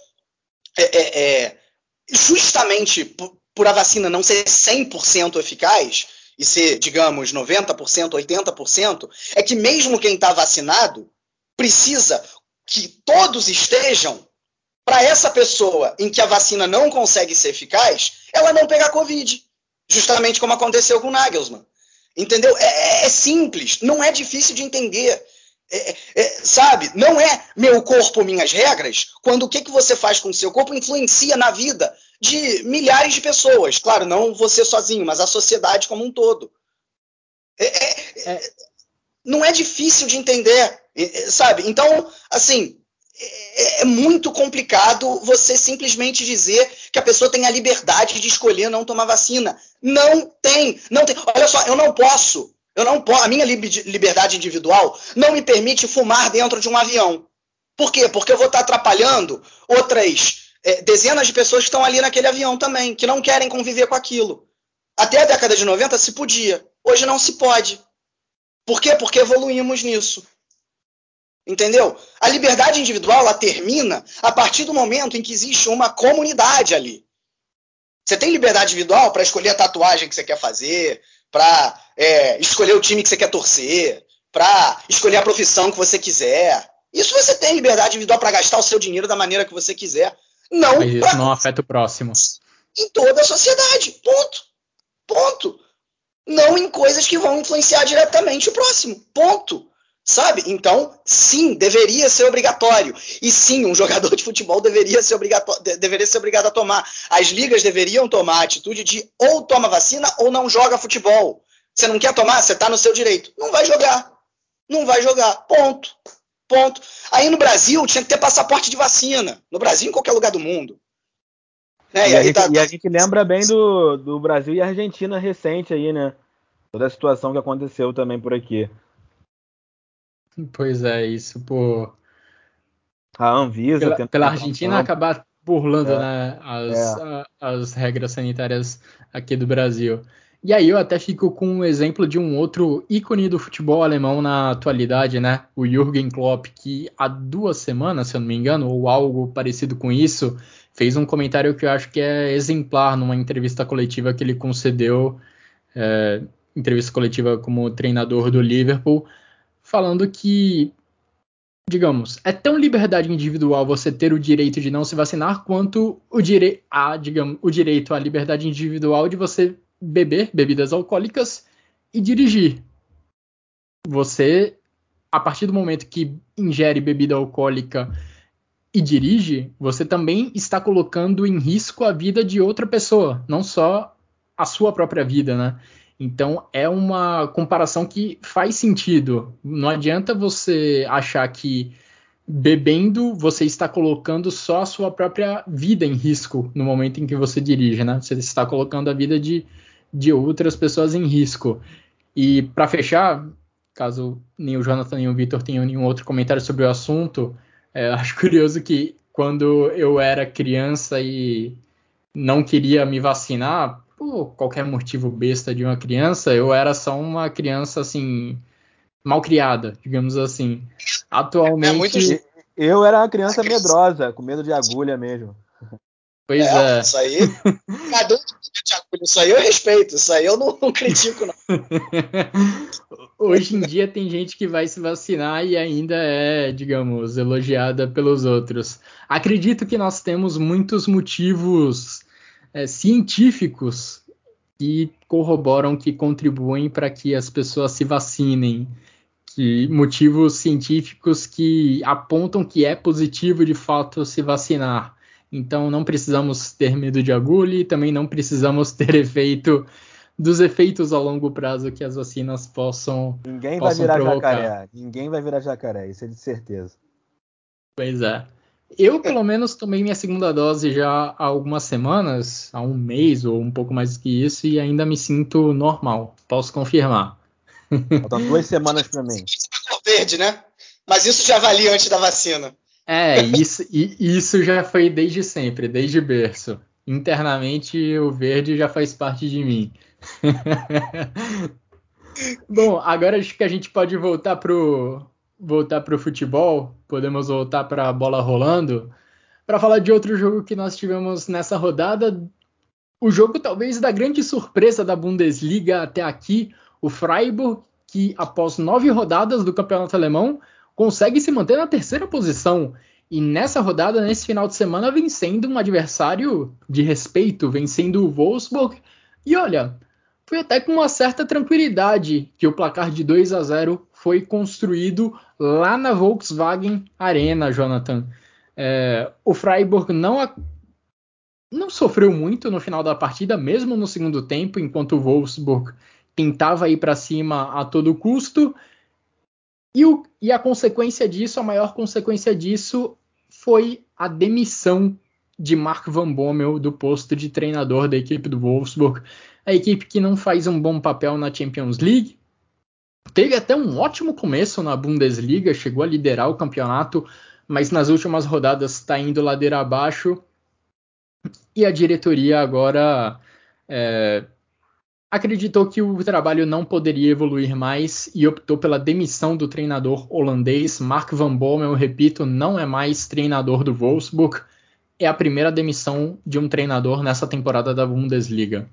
é, é justamente por a vacina não ser 100% eficaz e ser, digamos, 90%, 80%, é que mesmo quem está vacinado precisa que todos estejam para essa pessoa em que a vacina não consegue ser eficaz, ela não pegar Covid. Justamente como aconteceu com o Nagelsmann. Entendeu? É, é, é simples, não é difícil de entender. É, é, sabe, não é meu corpo, minhas regras, quando o que, que você faz com o seu corpo influencia na vida de milhares de pessoas. Claro, não você sozinho, mas a sociedade como um todo. É, é, é. não é difícil de entender, sabe? Então, assim, é, é, muito complicado você simplesmente dizer que a pessoa tem a liberdade de escolher não tomar vacina. Não tem, não tem. Olha só, eu não posso, eu não posso, a minha liberdade individual não me permite fumar dentro de um avião. Por quê? Porque eu vou estar atrapalhando outras é, dezenas de pessoas que estão ali naquele avião também, que não querem conviver com aquilo. Até a década de 90 se podia, hoje não se pode. Por quê? Porque evoluímos nisso. Entendeu? A liberdade individual ela termina a partir do momento em que existe uma comunidade ali. Você tem liberdade individual para escolher a tatuagem que você quer fazer, para é, escolher o time que você quer torcer, para escolher a profissão que você quiser. Isso você tem liberdade individual para gastar o seu dinheiro da maneira que você quiser. Não. Mas isso não afeta o próximo. Em toda a sociedade. Ponto. Ponto. Não em coisas que vão influenciar diretamente o próximo. Ponto. Sabe? Então, sim, deveria ser obrigatório. E sim, um jogador de futebol deveria ser, deveria ser obrigado a tomar. As ligas deveriam tomar a atitude de ou toma vacina ou não joga futebol. Você não quer tomar? Você está no seu direito. Não vai jogar. Não vai jogar. Ponto. Ponto. Aí no Brasil tinha que ter passaporte de vacina. No Brasil, em qualquer lugar do mundo. Né? E, e, a gente, tá... e, a gente, lembra bem do, do Brasil e Argentina recente aí, né? Toda a situação que aconteceu também por aqui. Pois é, isso por. A Anvisa. Pela, pela Argentina acabar burlando é, né, as, é. a, as regras sanitárias aqui do Brasil. E aí eu até fico com um exemplo de um outro ícone do futebol alemão na atualidade, né? O Jürgen Klopp, que há duas semanas, se eu não me engano, ou algo parecido com isso, fez um comentário que eu acho que é exemplar numa entrevista coletiva que ele concedeu, é, entrevista coletiva como treinador do Liverpool, falando que digamos, é tão liberdade individual você ter o direito de não se vacinar quanto o, dire a, digamos, o direito à liberdade individual de você beber bebidas alcoólicas e dirigir. Você, a partir do momento que ingere bebida alcoólica e dirige, você também está colocando em risco a vida de outra pessoa, não só a sua própria vida, né? Então é uma comparação que faz sentido. Não adianta você achar que bebendo você está colocando só a sua própria vida em risco no momento em que você dirige, né? Você está colocando a vida de, de outras pessoas em risco. E para fechar, caso nem o Jonathan nem o Victor tenham nenhum outro comentário sobre o assunto, é, acho curioso que quando eu era criança e não queria me vacinar, por qualquer motivo besta de uma criança, eu era só uma criança assim mal criada, digamos assim. Atualmente. É muito... Eu era uma criança medrosa, com medo de agulha mesmo. Pois é. é. Isso aí. Cada um de agulha, isso aí eu respeito, isso aí eu não, não critico, não. Hoje em dia tem gente que vai se vacinar e ainda é, digamos, elogiada pelos outros. Acredito que nós temos muitos motivos é, científicos que corroboram, que contribuem para que as pessoas se vacinem, que motivos científicos que apontam que é positivo de fato se vacinar. Então não precisamos ter medo de agulha e também não precisamos ter efeito dos efeitos a longo prazo que as vacinas possam Ninguém possam vai virar provocar. jacaré. Ninguém vai virar jacaré, isso é de certeza. Pois é. Eu, pelo menos, tomei minha segunda dose já há algumas semanas, há um mês ou um pouco mais que isso, e ainda me sinto normal. Posso confirmar. Faltam duas semanas para mim. Verde, né? Mas isso já valia antes da vacina. É, isso, isso já foi desde sempre, desde berço. Internamente, o verde já faz parte de mim. Bom, agora acho que a gente pode voltar pro, voltar para o futebol, podemos voltar para a bola rolando, para falar de outro jogo que nós tivemos nessa rodada. O jogo talvez da grande surpresa da Bundesliga até aqui, o Freiburg, que após nove rodadas do campeonato alemão, consegue se manter na terceira posição. E nessa rodada, nesse final de semana, vencendo um adversário de respeito, vencendo o Wolfsburg. E olha, foi até com uma certa tranquilidade que o placar de 2 a 0 foi construído lá na Volkswagen Arena, Jonathan. É, o Freiburg não, não sofreu muito no final da partida, mesmo no segundo tempo, enquanto o Wolfsburg tentava ir para cima a todo custo. E, o, e a consequência disso, a maior consequência disso, foi a demissão de Mark Van Bommel do posto de treinador da equipe do Wolfsburg, a equipe que não faz um bom papel na Champions League, Teve até um ótimo começo na Bundesliga, chegou a liderar o campeonato, mas nas últimas rodadas está indo ladeira abaixo. E a diretoria agora é, acreditou que o trabalho não poderia evoluir mais e optou pela demissão do treinador holandês Mark van Bommel. Repito, não é mais treinador do Wolfsburg. É a primeira demissão de um treinador nessa temporada da Bundesliga.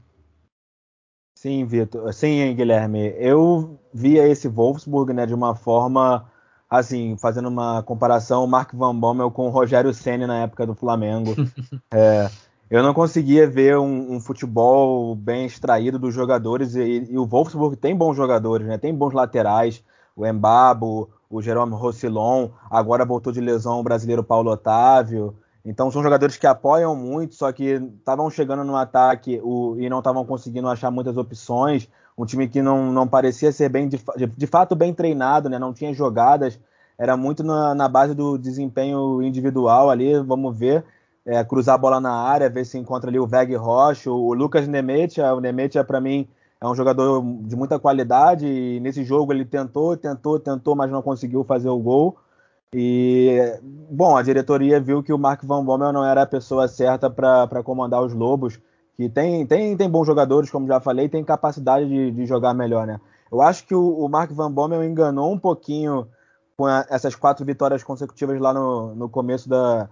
Sim, Vitor. Sim, Guilherme. Eu via esse Wolfsburg, né, de uma forma assim, fazendo uma comparação, Mark Van Bommel com o Rogério Ceni na época do Flamengo. é, eu não conseguia ver um, um, futebol bem extraído dos jogadores e, e, o Wolfsburg tem bons jogadores, né? Tem bons laterais, o Embabo, o Jerome Rossillon, agora voltou de lesão o brasileiro Paulo Otávio. Então são jogadores que apoiam muito, só que estavam chegando no ataque o, e não estavam conseguindo achar muitas opções. Um time que não, não parecia ser bem de, de, fato bem treinado, né? não tinha jogadas, era muito na, na base do desempenho individual ali. Vamos ver, é, cruzar a bola na área, ver se encontra ali o Veg Rocha, o, Lucas Nemetia. O Nemetia, para mim, é um jogador de muita qualidade e nesse jogo ele tentou, tentou, tentou, mas não conseguiu fazer o gol. E, bom, a diretoria viu que o Mark Van Bommel não era a pessoa certa para comandar os Lobos, que tem, tem, tem bons jogadores, como já falei, tem capacidade de, de jogar melhor, né? Eu acho que o, o, Mark Van Bommel enganou um pouquinho com a, essas quatro vitórias consecutivas lá no, no começo da,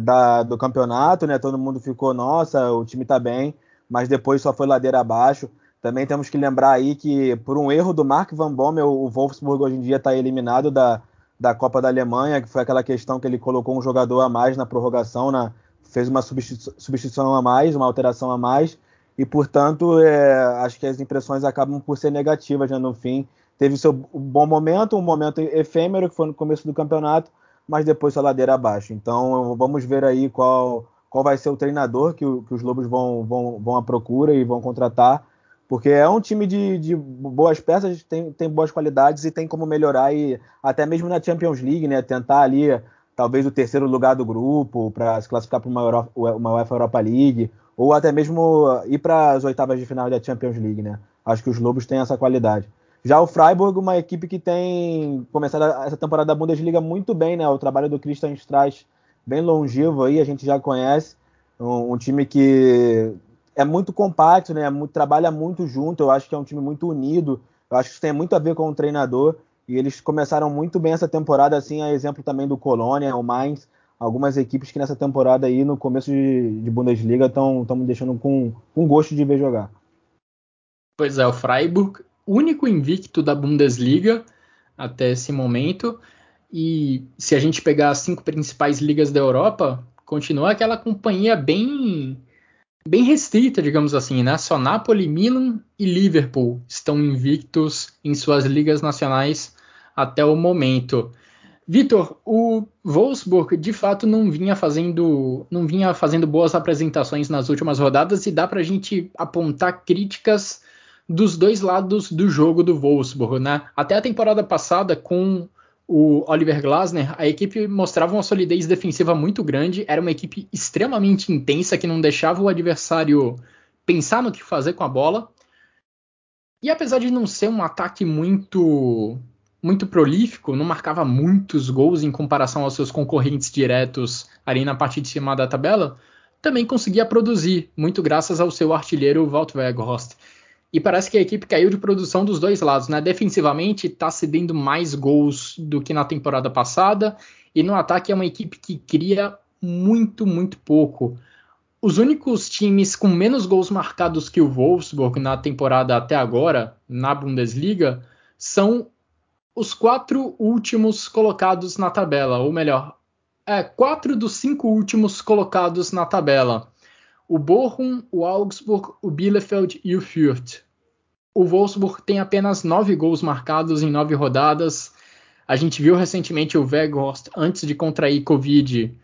da, do campeonato, né? Todo mundo ficou, nossa, o time tá bem, mas depois só foi ladeira abaixo. Também temos que lembrar aí que, por um erro do Mark Van Bommel, o Wolfsburg hoje em dia está eliminado da, da Copa da Alemanha, que foi aquela questão que ele colocou um jogador a mais na prorrogação, na, fez uma substituição a mais, uma alteração a mais, e portanto é, acho que as impressões acabam por ser negativas né, no fim. Teve seu bom momento, um momento efêmero que foi no começo do campeonato, mas depois sua ladeira abaixo. Então vamos ver aí qual, qual vai ser o treinador que, que os Lobos vão, vão, vão à procura e vão contratar, porque é um time de, de, boas peças, tem, tem boas qualidades e tem como melhorar e até mesmo na Champions League, né? Tentar ali talvez o terceiro lugar do grupo para se classificar para uma, uma UEFA Europa League ou até mesmo ir para as oitavas de final da Champions League, né? Acho que os Lobos têm essa qualidade. Já o Freiburg, uma equipe que tem começado essa temporada da Bundesliga muito bem, né? O trabalho do Christian Streich bem longevo aí, a gente já conhece. Um, um time que é muito compacto, né? Trabalha muito junto. Eu acho que é um time muito unido. Eu acho que isso tem muito a ver com o treinador. E eles começaram muito bem essa temporada, assim, a exemplo também do Colônia, o Mainz, algumas equipes que nessa temporada aí, no começo de, de Bundesliga, estão me deixando com, com gosto de ver jogar. Pois é, o Freiburg, único invicto da Bundesliga até esse momento. E se a gente pegar as cinco principais ligas da Europa, continua aquela companhia bem bem restrita, digamos assim, né? Só Napoli, Milan e Liverpool estão invictos em suas ligas nacionais até o momento. Vitor, o Wolfsburg de fato não vinha fazendo não vinha fazendo boas apresentações nas últimas rodadas e dá para a gente apontar críticas dos dois lados do jogo do Wolfsburg, né? Até a temporada passada com o Oliver Glasner, a equipe mostrava uma solidez defensiva muito grande, era uma equipe extremamente intensa que não deixava o adversário pensar no que fazer com a bola. E apesar de não ser um ataque muito muito prolífico, não marcava muitos gols em comparação aos seus concorrentes diretos ali na parte de cima da tabela, também conseguia produzir, muito graças ao seu artilheiro Walt Weghorst. E parece que a equipe caiu de produção dos dois lados, né? Defensivamente está cedendo mais gols do que na temporada passada, e no ataque é uma equipe que cria muito, muito pouco. Os únicos times com menos gols marcados que o Wolfsburg na temporada até agora, na Bundesliga, são os quatro últimos colocados na tabela, ou melhor, é, quatro dos cinco últimos colocados na tabela. O Bochum, o Augsburg, o Bielefeld e o Fürth. O Wolfsburg tem apenas nove gols marcados em nove rodadas. A gente viu recentemente o Weghorst, antes de contrair Covid,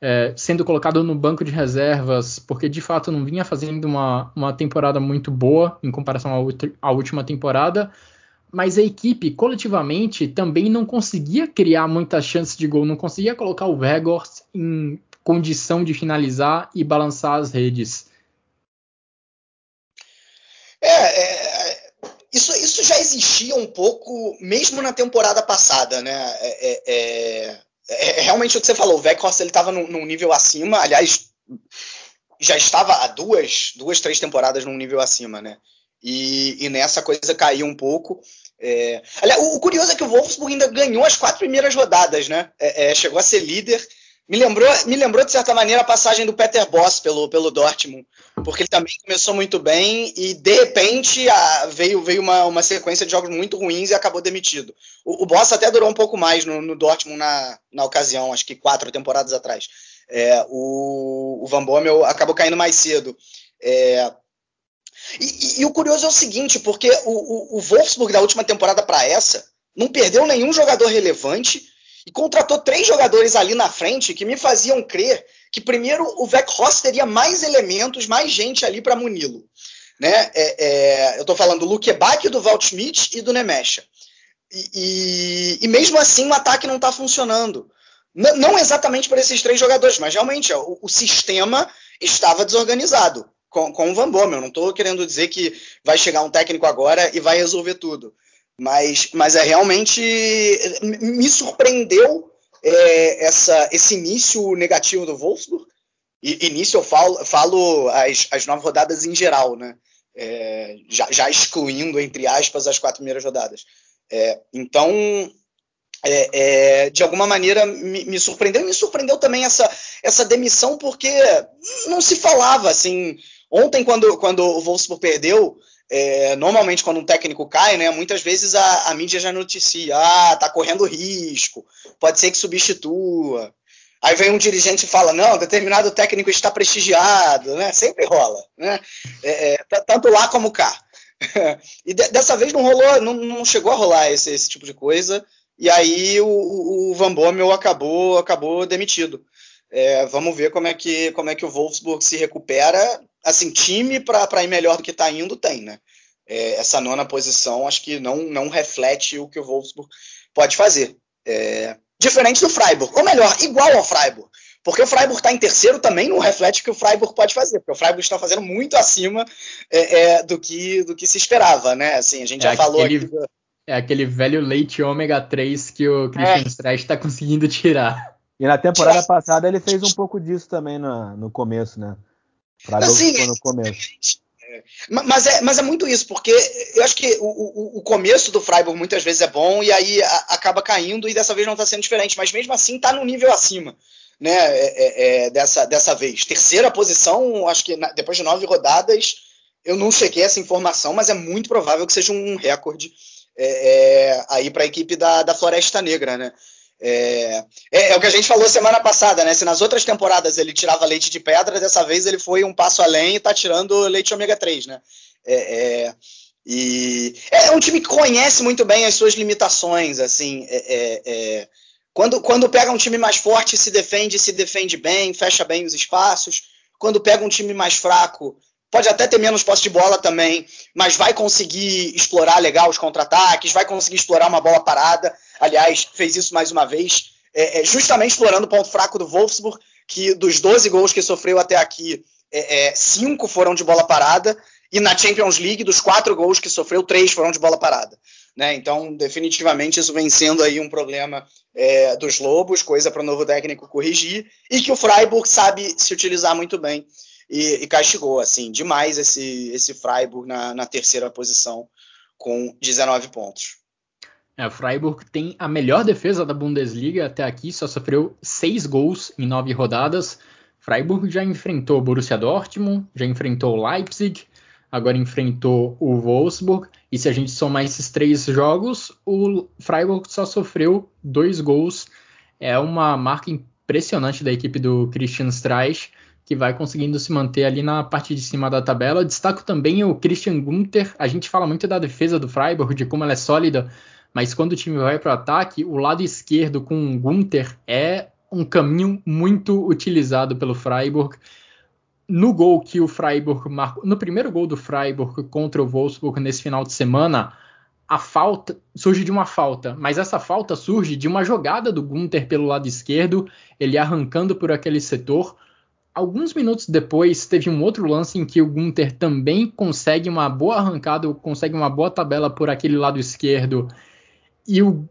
é, sendo colocado no banco de reservas, porque de fato não vinha fazendo uma, uma temporada muito boa em comparação à, última temporada. Mas a equipe, coletivamente, também não conseguia criar muitas chances de gol, não conseguia colocar o Weghorst em condição de finalizar e balançar as redes. É, é existia um pouco, mesmo na temporada passada, né? É, é, é, é realmente o que você falou, o Weghorst ele estava num, num, nível acima, aliás, já estava há duas, duas, três temporadas num nível acima, né? E, e nessa coisa caiu um pouco. É... Aliás, o, o, curioso é que o Wolfsburg ainda ganhou as quatro primeiras rodadas, né? É, é, chegou a ser líder me lembrou, me lembrou, de certa maneira, a passagem do Peter Boss pelo, pelo Dortmund, porque ele também começou muito bem e, de repente, a, veio, veio uma, uma sequência de jogos muito ruins e acabou demitido. O, o Boss até durou um pouco mais no, no Dortmund na, na ocasião, acho que quatro temporadas atrás. É, o, o Van Bommel acabou caindo mais cedo. É, e, e, o curioso é o seguinte, porque o, o Wolfsburg da última temporada para essa não perdeu nenhum jogador relevante e contratou três jogadores ali na frente que me faziam crer que primeiro o Weghorst teria mais elementos, mais gente ali para muni-lo. Né? É, é, eu estou falando do Luke Bach, do Walt Schmidt e do Nemesha. E, e, e, mesmo assim o ataque não está funcionando. N não exatamente por esses três jogadores, mas realmente o, o sistema estava desorganizado com, com o Van Bommel. Não estou querendo dizer que vai chegar um técnico agora e vai resolver tudo. Mas, mas é realmente me surpreendeu é, essa, esse início negativo do Wolfsburg. E, início eu falo, falo as, as nove rodadas em geral, né? É, já, já, excluindo, entre aspas, as quatro primeiras rodadas. É, então, é, é, de alguma maneira, me, me, surpreendeu. E me surpreendeu também essa, essa demissão, porque não se falava assim. Ontem, quando, quando o Wolfsburg perdeu, é, normalmente quando um técnico cai, né, muitas vezes a, a, mídia já noticia, ah, tá correndo risco, pode ser que substitua. Aí vem um dirigente e fala, não, determinado técnico está prestigiado, né? Sempre rola, né? É, é, tanto lá como cá. e de, dessa vez não rolou, não, não chegou a rolar esse, esse, tipo de coisa. E aí o, o Van Bommel acabou, acabou demitido. É, vamos ver como é que como é que o Wolfsburg se recupera. Assim, time para ir melhor do que está indo tem, né? É, essa nona posição acho que não, não reflete o que o Wolfsburg pode fazer. É, diferente do Freiburg, ou melhor, igual ao Freiburg. Porque o Freiburg está em terceiro também não reflete o que o Freiburg pode fazer, porque o Freiburg está fazendo muito acima é, é, do, que, do que se esperava, né? Assim, a gente já é falou aquele, aqui. É aquele velho leite ômega 3 que o Christian é. Streich está conseguindo tirar. E na temporada passada ele fez um pouco disso também no, no começo, né? Assim, no começo. É, mas é, mas é muito isso, porque eu acho que o, o, o, começo do Freiburg muitas vezes é bom e aí a, acaba caindo e dessa vez não está sendo diferente, mas mesmo assim está no nível acima né, é, é, é, dessa, dessa vez. Terceira posição, acho que na, depois de nove rodadas, eu não chequei essa informação, mas é muito provável que seja um recorde é, é, aí para a equipe da, da Floresta Negra, né? É, é, é, o que a gente falou semana passada, né? Se nas outras temporadas ele tirava leite de pedra, dessa vez ele foi um passo além e está tirando leite ômega 3, né? É, e é um time que conhece muito bem as suas limitações, assim. É, quando, quando pega um time mais forte, se defende, se defende bem, fecha bem os espaços. Quando pega um time mais fraco, pode até ter menos posse de bola também, mas vai conseguir explorar legal os contra-ataques, vai conseguir explorar uma bola parada. Aliás, fez isso mais uma vez, é, é, justamente explorando o ponto fraco do Wolfsburg, que dos 12 gols que sofreu até aqui, é, é, cinco foram de bola parada, e na Champions League, dos quatro gols que sofreu, três foram de bola parada. Né? Então, definitivamente, isso vem sendo aí um problema é, dos Lobos, coisa para o novo técnico corrigir, e que o Freiburg sabe se utilizar muito bem e, e castigou assim demais esse, esse Freiburg na, na terceira posição com 19 pontos. É, o Freiburg tem a melhor defesa da Bundesliga até aqui, só sofreu seis gols em nove rodadas. Freiburg já enfrentou Borussia Dortmund, já enfrentou Leipzig, agora enfrentou o Wolfsburg. E se a gente somar esses três jogos, o Freiburg só sofreu dois gols. É uma marca impressionante da equipe do Christian Streich, que vai conseguindo se manter ali na parte de cima da tabela. Destaco também o Christian Gunther. A gente fala muito da defesa do Freiburg, de como ela é sólida, mas quando o time vai para o ataque, o lado esquerdo com o Gunther é um caminho muito utilizado pelo Freiburg no gol que o Freiburg marcou, no primeiro gol do Freiburg contra o Wolfsburg nesse final de semana, a falta surge de uma falta, mas essa falta surge de uma jogada do Gunter pelo lado esquerdo, ele arrancando por aquele setor. Alguns minutos depois, teve um outro lance em que o Gunter também consegue uma boa arrancada, consegue uma boa tabela por aquele lado esquerdo. E, o,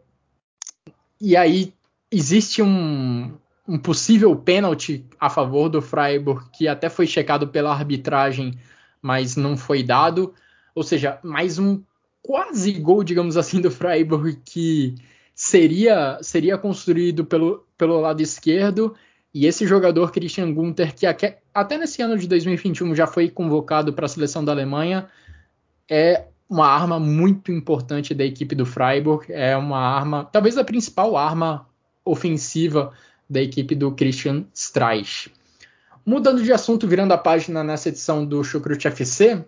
e aí existe um, um possível pênalti a favor do Freiburg, que até foi checado pela arbitragem, mas não foi dado. Ou seja, mais um quase gol, digamos assim, do Freiburg que seria seria construído pelo, pelo lado esquerdo. E esse jogador, Christian Gunther, que até nesse ano de 2021 já foi convocado para a seleção da Alemanha, é uma arma muito importante da equipe do Freiburg. É uma arma, talvez a principal arma ofensiva da equipe do Christian Streich. Mudando de assunto, virando a página nessa edição do Chucrute FC,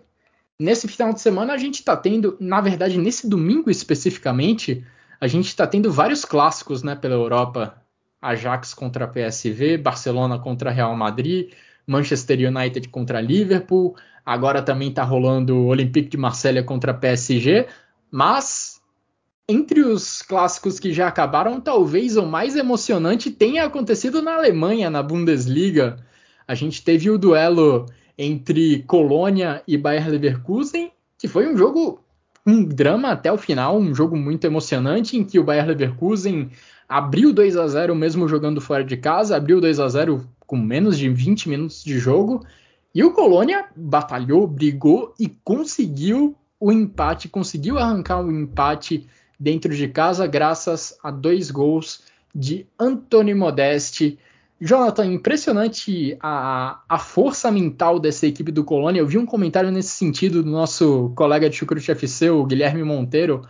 nesse final de semana a gente está tendo, na verdade, nesse domingo especificamente, a gente está tendo vários clássicos né, pela Europa. Ajax contra PSV, Barcelona contra Real Madrid, Manchester United contra Liverpool, agora também está rolando o Olympique de Marselha contra PSG, mas entre os clássicos que já acabaram, talvez o mais emocionante tenha acontecido na Alemanha, na Bundesliga. A gente teve o duelo entre Colônia e Bayer Leverkusen, que foi um jogo, um drama até o final, um jogo muito emocionante, em que o Bayer Leverkusen abriu 2 a 0 mesmo jogando fora de casa, abriu 2 a 0 com menos de 20 minutos de jogo, e o Colônia batalhou, brigou e conseguiu o empate, conseguiu arrancar o empate dentro de casa, graças a dois gols de Anthony Modeste, Jonathan, impressionante a, a força mental dessa equipe do Colônia. Eu vi um comentário nesse sentido do nosso colega de Chucrute FC, o Guilherme Monteiro,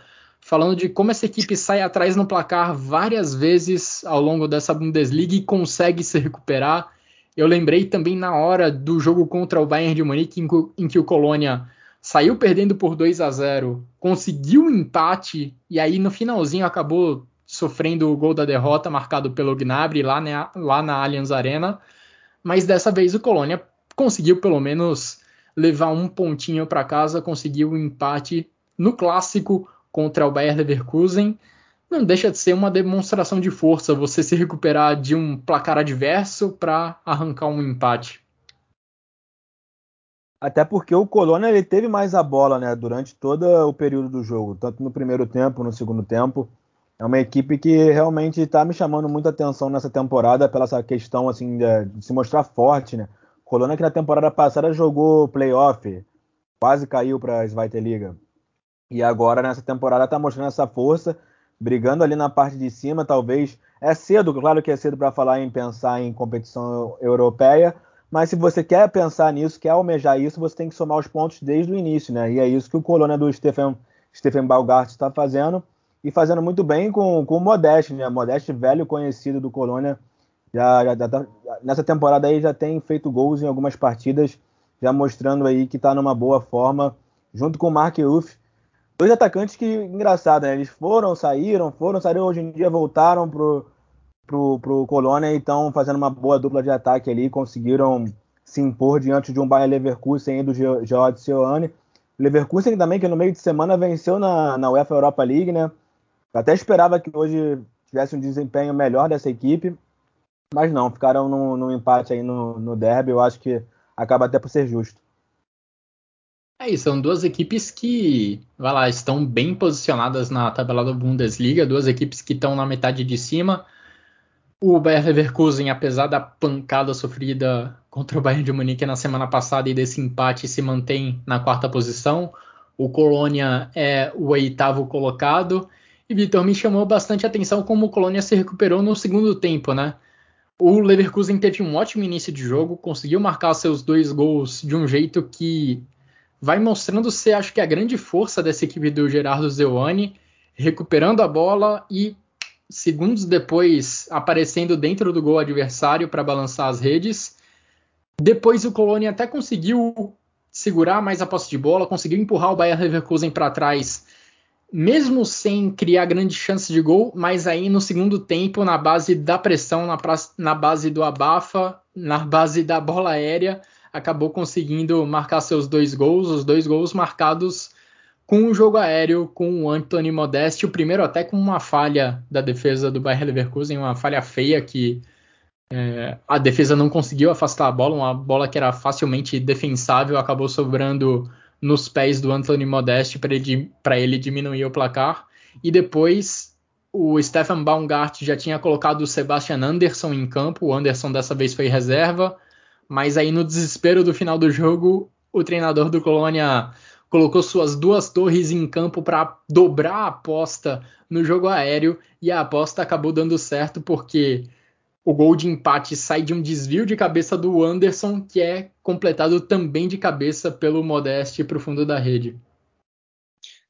falando de como essa equipe sai atrás no placar várias vezes ao longo dessa Bundesliga e consegue se recuperar. Eu lembrei também na hora do jogo contra o Bayern de Munique, em, que o Colônia saiu perdendo por 2 a 0, conseguiu um empate e aí no finalzinho acabou sofrendo o gol da derrota marcado pelo Gnabry lá, né, lá na Allianz Arena, mas dessa vez o Colônia conseguiu pelo menos levar um pontinho para casa, conseguiu um empate no clássico contra o Bayer Leverkusen. Não deixa de ser uma demonstração de força você se recuperar de um placar adverso para arrancar um empate. Até porque o Colônia ele teve mais a bola né, durante todo o período do jogo, tanto no primeiro tempo, no segundo tempo. É uma equipe que realmente está me chamando muita atenção nessa temporada pela essa questão assim de, de se mostrar forte, né? Colônia que na temporada passada jogou playoff, quase caiu para a Liga. E agora nessa temporada está mostrando essa força, brigando ali na parte de cima, talvez é cedo, claro que é cedo para falar em pensar em competição europeia, mas se você quer pensar nisso, quer almejar isso, você tem que somar os pontos desde o início, né? E é isso que o Colônia do Stephen, Stephen Balgart está fazendo e fazendo muito bem com, com o Modeste, né? Modeste, velho conhecido do Colônia, já, já, já tá, nessa temporada aí já tem feito gols em algumas partidas, já mostrando aí que está numa boa forma, junto com o Mark Ruff. Dois atacantes que, engraçado, né? Eles foram, saíram, foram, saíram, hoje em dia voltaram pro, pro, pro Colônia e estão fazendo uma boa dupla de ataque ali, conseguiram se impor diante de um Bayer Leverkusen aí do George Sioane. Leverkusen também, que no meio de semana venceu na, na UEFA Europa League, né? Até esperava que hoje tivesse um desempenho melhor dessa equipe, mas não, ficaram num, empate aí no, no derby, eu acho que acaba até por ser justo. É são duas equipes que, vai lá, estão bem posicionadas na tabela da Bundesliga, duas equipes que estão na metade de cima. O Bayern Leverkusen, apesar da pancada sofrida contra o Bayern de Munique na semana passada e desse empate, se mantém na quarta posição. O Colônia é o oitavo colocado e Vitor, me chamou bastante atenção como o Colônia se recuperou no segundo tempo, né? O Leverkusen teve um ótimo início de jogo, conseguiu marcar seus dois gols de um jeito que vai mostrando ser, acho que, a grande força dessa equipe do Gerardo Zeuani, recuperando a bola e segundos depois aparecendo dentro do gol adversário para balançar as redes. Depois o Colônia até conseguiu segurar mais a posse de bola, conseguiu empurrar o Bayern Leverkusen para trás mesmo sem criar grande chance de gol, mas aí no segundo tempo, na base da pressão, na, pra, na base do abafa, na base da bola aérea, acabou conseguindo marcar seus dois gols, os dois gols marcados com o jogo aéreo, com o Anthony Modeste, o primeiro até com uma falha da defesa do Bayer Leverkusen, uma falha feia que é, a defesa não conseguiu afastar a bola, uma bola que era facilmente defensável, acabou sobrando nos pés do Anthony Modeste para ele, ele diminuir o placar. E depois o Stefan Baumgart já tinha colocado o Sebastian Anderson em campo. O Anderson dessa vez foi reserva. Mas aí no desespero do final do jogo, o treinador do Colônia colocou suas duas torres em campo para dobrar a aposta no jogo aéreo e a aposta acabou dando certo porque o gol de empate sai de um desvio de cabeça do Anderson, que é completado também de cabeça pelo Modeste para o fundo da rede.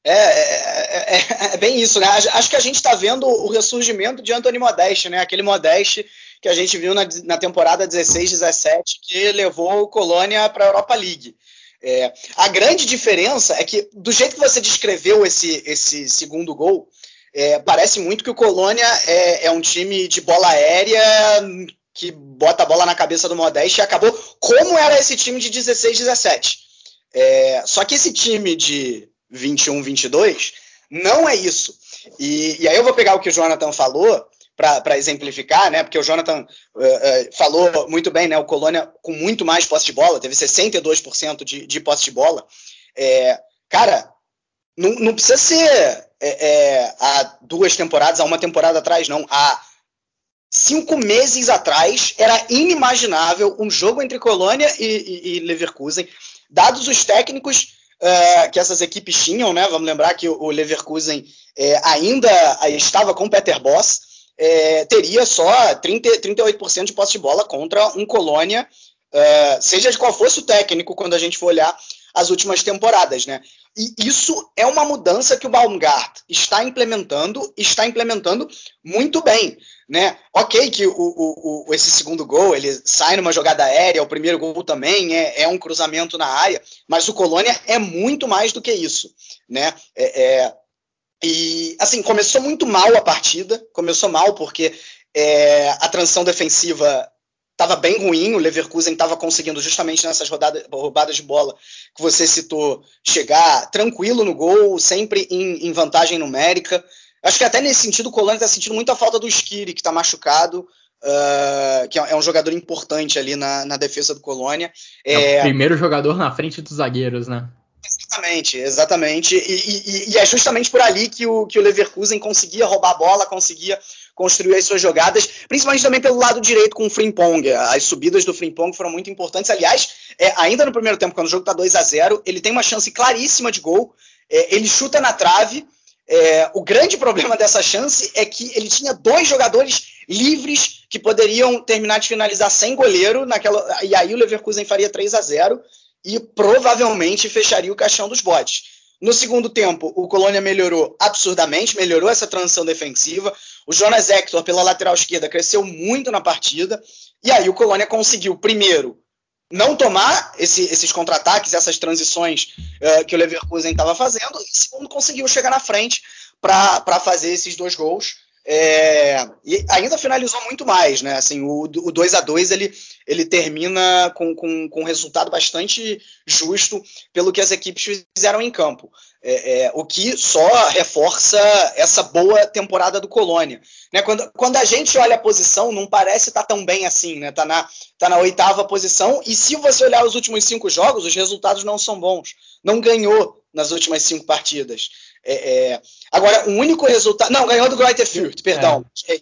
É, é, é, é, bem isso, né? Acho que a gente está vendo o ressurgimento de Anthony Modeste, né? Aquele Modeste que a gente viu na, na temporada 16-17 que levou o Colônia para a Europa League. É, a grande diferença é que, do jeito que você descreveu esse, esse segundo gol, é, parece muito que o Colônia é, é, um time de bola aérea que bota a bola na cabeça do Modeste e acabou como era esse time de 16, 17. É, só que esse time de 21, 22 não é isso. E, e aí eu vou pegar o que o Jonathan falou para exemplificar, né? Porque o Jonathan uh, uh, falou muito bem, né? O Colônia com muito mais posse de bola, teve 62% de, de posse de bola. É, cara, não, não precisa ser é, é, há duas temporadas, há uma temporada atrás, não. Há cinco meses atrás era inimaginável um jogo entre Colônia e, e, e Leverkusen, dados os técnicos uh, que essas equipes tinham, né? Vamos lembrar que o, Leverkusen é, ainda estava com Peter Boss. é, teria só 30, 38% de posse de bola contra um Colônia, é, seja de qual fosse o técnico, quando a gente for olhar as últimas temporadas, né? E isso é uma mudança que o Baumgart está implementando, está implementando muito bem, né? Ok que o, o, o, esse segundo gol ele sai numa jogada aérea, o primeiro gol também é, é, um cruzamento na área, mas o Colônia é muito mais do que isso, né? É, é, e assim começou muito mal a partida, começou mal porque é, a transição defensiva estava bem ruim, o Leverkusen estava conseguindo justamente nessas rodadas, roubadas de bola que você citou, chegar tranquilo no gol, sempre em, em vantagem numérica. Acho que até nesse sentido o Colônia está sentindo muita falta do Skiri, que está machucado, uh, que é um jogador importante ali na, na defesa do Colônia. É, é, o primeiro jogador na frente dos zagueiros, né? Exatamente, exatamente. E, e, e, é justamente por ali que o, que o Leverkusen conseguia roubar a bola, conseguia construir as suas jogadas, principalmente também pelo lado direito com o Frimpong. As subidas do Frimpong foram muito importantes. Aliás, é, ainda no primeiro tempo, quando o jogo está 2 a 0 ele tem uma chance claríssima de gol. É, ele chuta na trave. É, o grande problema dessa chance é que ele tinha dois jogadores livres que poderiam terminar de finalizar sem goleiro, naquela, e aí o Leverkusen faria 3 a 0 e provavelmente fecharia o caixão dos botes. No segundo tempo, o Colônia melhorou absurdamente, melhorou essa transição defensiva. O Jonas Hector, pela lateral esquerda, cresceu muito na partida. E aí o Colônia conseguiu, primeiro, não tomar esse, esses contra-ataques, essas transições uh, que o Leverkusen estava fazendo. E segundo, conseguiu chegar na frente para fazer esses dois gols. É, e ainda finalizou muito mais, né? Assim, o, o 2 a 2 ele, ele termina com, com, com, um resultado bastante justo pelo que as equipes fizeram em campo. É, é, o que só reforça essa boa temporada do Colônia. Né? Quando, quando a gente olha a posição, não parece estar tá tão bem assim, né? Tá na, tá na oitava posição, e se você olhar os últimos cinco jogos, os resultados não são bons. Não ganhou nas últimas cinco partidas. É, é, agora, o único resultado. Não, ganhou do Greuther Fürth, perdão. É.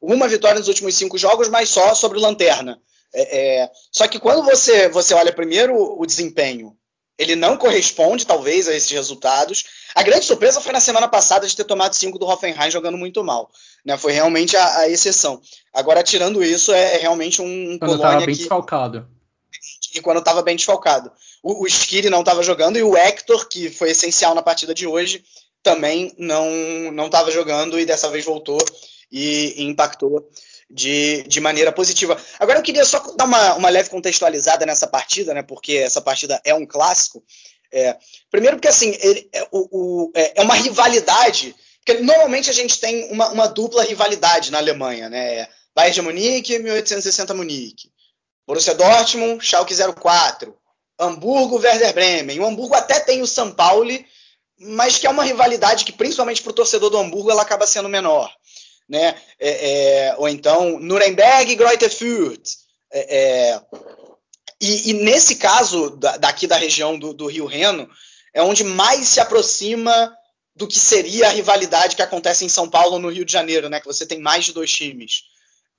Uma vitória nos últimos cinco jogos, mas só sobre o Lanterna. É, é, só que quando você, você olha primeiro o desempenho, ele não corresponde, talvez, a esses resultados. A grande surpresa foi na semana passada de ter tomado cinco do Hoffenheim jogando muito mal. Né? Foi realmente a, a exceção. Agora, tirando isso, é, realmente um, um estava bem que... desfalcado. E quando estava bem desfalcado. O, o Skiri não estava jogando e o Hector, que foi essencial na partida de hoje, também não estava jogando e dessa vez voltou e, e impactou de, de, maneira positiva. Agora eu queria só dar uma, uma, leve contextualizada nessa partida, né? Porque essa partida é um clássico. É, primeiro porque assim ele, é, o, o, é, é, uma rivalidade. Porque normalmente a gente tem uma, uma, dupla rivalidade na Alemanha, né? Bayern de Munique, 1860 Munique. Borussia Dortmund, Schalke 04. Hamburgo, Werder Bremen. O Hamburgo até tem o São Paulo, mas que é uma rivalidade que, principalmente para o torcedor do Hamburgo, ela acaba sendo menor. Né? É, é, ou então Nuremberg e Greuther Fürth. É, é, e, e, nesse caso, da, daqui da região do, do, Rio Reno, é onde mais se aproxima do que seria a rivalidade que acontece em São Paulo no Rio de Janeiro, né? que você tem mais de dois times.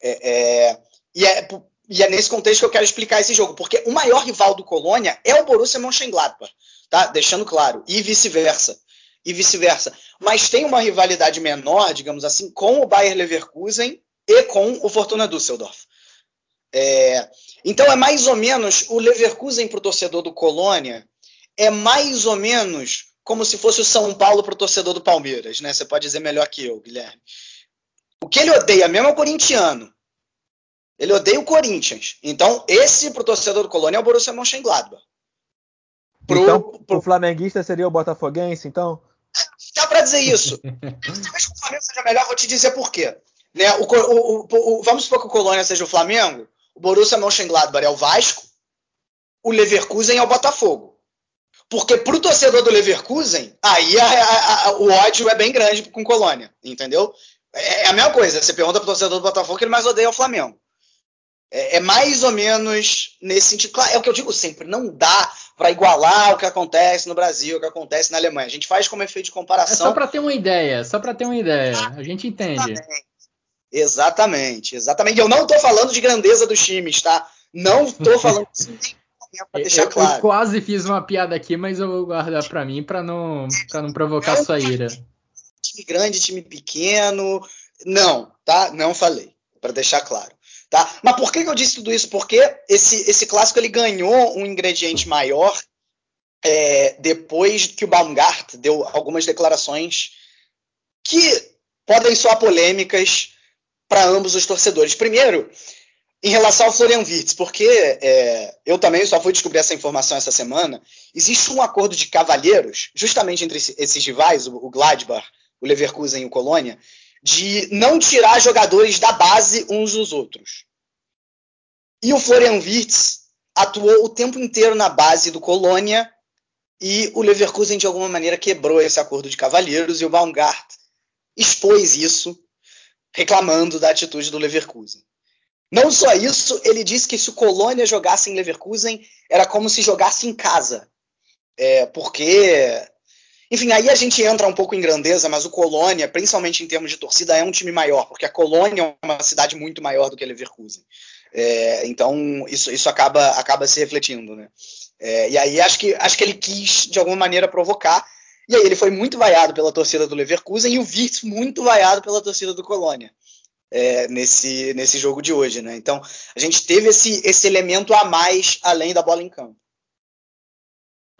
É, é, e é e é nesse contexto que eu quero explicar esse jogo, porque o maior rival do Colônia é o Borussia Mönchengladbach, tá? Deixando claro, e vice-versa. E vice-versa. Mas tem uma rivalidade menor, digamos assim, com o Bayer Leverkusen e com o Fortuna Düsseldorf. É, então é mais ou menos o Leverkusen para o torcedor do Colônia é mais ou menos como se fosse o São Paulo para o torcedor do Palmeiras, né? Você pode dizer melhor que eu, Guilherme. O que ele odeia mesmo é o corintiano. Ele odeia o Corinthians. Então, esse pro torcedor do Colônia é o Borussia Mönchengladbach. Pro, então, pro... o flamenguista seria o botafoguense, então? Dá para dizer isso. Talvez que o Flamengo seja melhor, vou te dizer por quê. Né? O, o, o, vamos supor que o Colônia seja o Flamengo, o Borussia Mönchengladbach é o Vasco, o Leverkusen é o Botafogo. Porque pro torcedor do Leverkusen, aí a, a, a, o ódio é bem grande com o Colônia, entendeu? É, é a mesma coisa. Você pergunta pro torcedor do Botafogo que ele mais odeia o Flamengo. É, é, mais ou menos nesse sentido. Claro, é o que eu digo sempre: não dá para igualar o que acontece no Brasil, o que acontece na Alemanha. A gente faz como efeito de comparação. É só para ter uma ideia, só para ter uma ideia. A gente entende. Exatamente, exatamente. Eu não estou falando de grandeza dos times, tá? Não estou falando isso para deixar claro. Eu quase fiz uma piada aqui, mas eu vou guardar para mim para não, não provocar sua ira. Time grande, time pequeno, Não, tá? Não falei, para deixar claro. Tá? Mas por que, eu disse tudo isso? Porque esse, esse clássico ele ganhou um ingrediente maior é, depois que o Baumgart deu algumas declarações que podem soar polêmicas para ambos os torcedores. Primeiro, em relação ao Florian Wirtz, porque é, eu também só fui descobrir essa informação essa semana, existe um acordo de cavalheiros, justamente entre esses rivais, o Gladbach, o Leverkusen e o Colônia, de não tirar jogadores da base uns dos outros. E o Florian Wirtz atuou o tempo inteiro na base do Colônia e o Leverkusen de alguma maneira quebrou esse acordo de cavalheiros e o Baumgart expôs isso, reclamando da atitude do Leverkusen. Não só isso, ele disse que se o Colônia jogasse em Leverkusen era como se jogasse em casa. É, porque enfim, aí a gente entra um pouco em grandeza, mas o Colônia, principalmente em termos de torcida, é um time maior, porque a Colônia é uma cidade muito maior do que a Leverkusen. É, então, isso, isso acaba, acaba se refletindo, né? É, e aí acho que, acho que ele quis, de alguma maneira, provocar. E aí ele foi muito vaiado pela torcida do Leverkusen e o Wirtz muito vaiado pela torcida do Colônia. É, nesse, nesse jogo de hoje, né? Então a gente teve esse, esse elemento a mais além da bola em campo.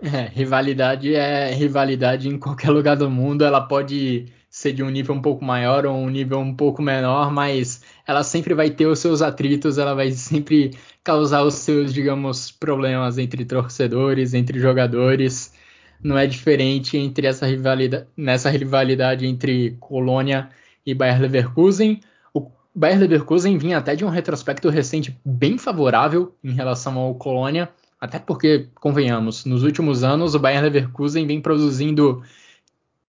É, rivalidade é rivalidade em qualquer lugar do mundo. Ela pode ser de um nível um pouco maior ou um nível um pouco menor, mas ela sempre vai ter os seus atritos, ela vai sempre causar os seus, digamos, problemas entre torcedores, entre jogadores. Não é diferente entre essa rivalidade, nessa rivalidade entre Colônia e Bayer Leverkusen. O Bayer Leverkusen vinha até de um retrospecto recente bem favorável em relação ao Colônia até porque, convenhamos, nos últimos anos o Bayern Leverkusen vem produzindo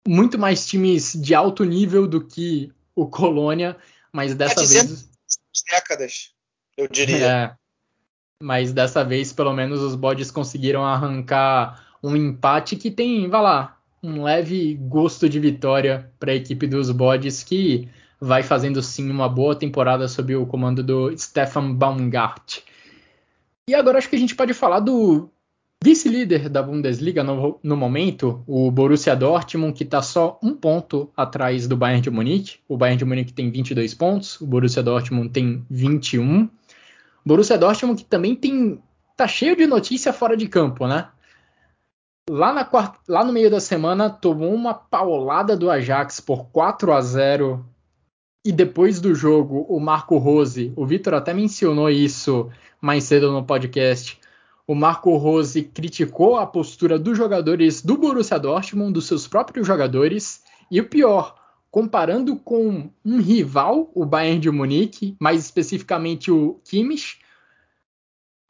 muito mais times de alto nível do que o Colônia, mas dessa é vez. décadas, eu diria. É, mas dessa vez, pelo menos, os bodes conseguiram arrancar um empate que tem, vai lá, um leve gosto de vitória para a equipe dos bodes que vai fazendo sim uma boa temporada sob o comando do Stefan Baumgart. E agora acho que a gente pode falar do vice-líder da Bundesliga no, no, momento, o Borussia Dortmund, que está só um ponto atrás do Bayern de Munique. O Bayern de Munique tem 22 pontos, o Borussia Dortmund tem 21. O Borussia Dortmund que também tem tá cheio de notícia fora de campo, né? Lá, na, lá no meio da semana tomou uma paulada do Ajax por 4 a 0 e depois do jogo, o Marco Rose, o Vitor até mencionou isso mais cedo no podcast. O Marco Rose criticou a postura dos jogadores do Borussia Dortmund, dos seus próprios jogadores, e o pior, comparando com um rival, o Bayern de Munique, mais especificamente o Kimmich.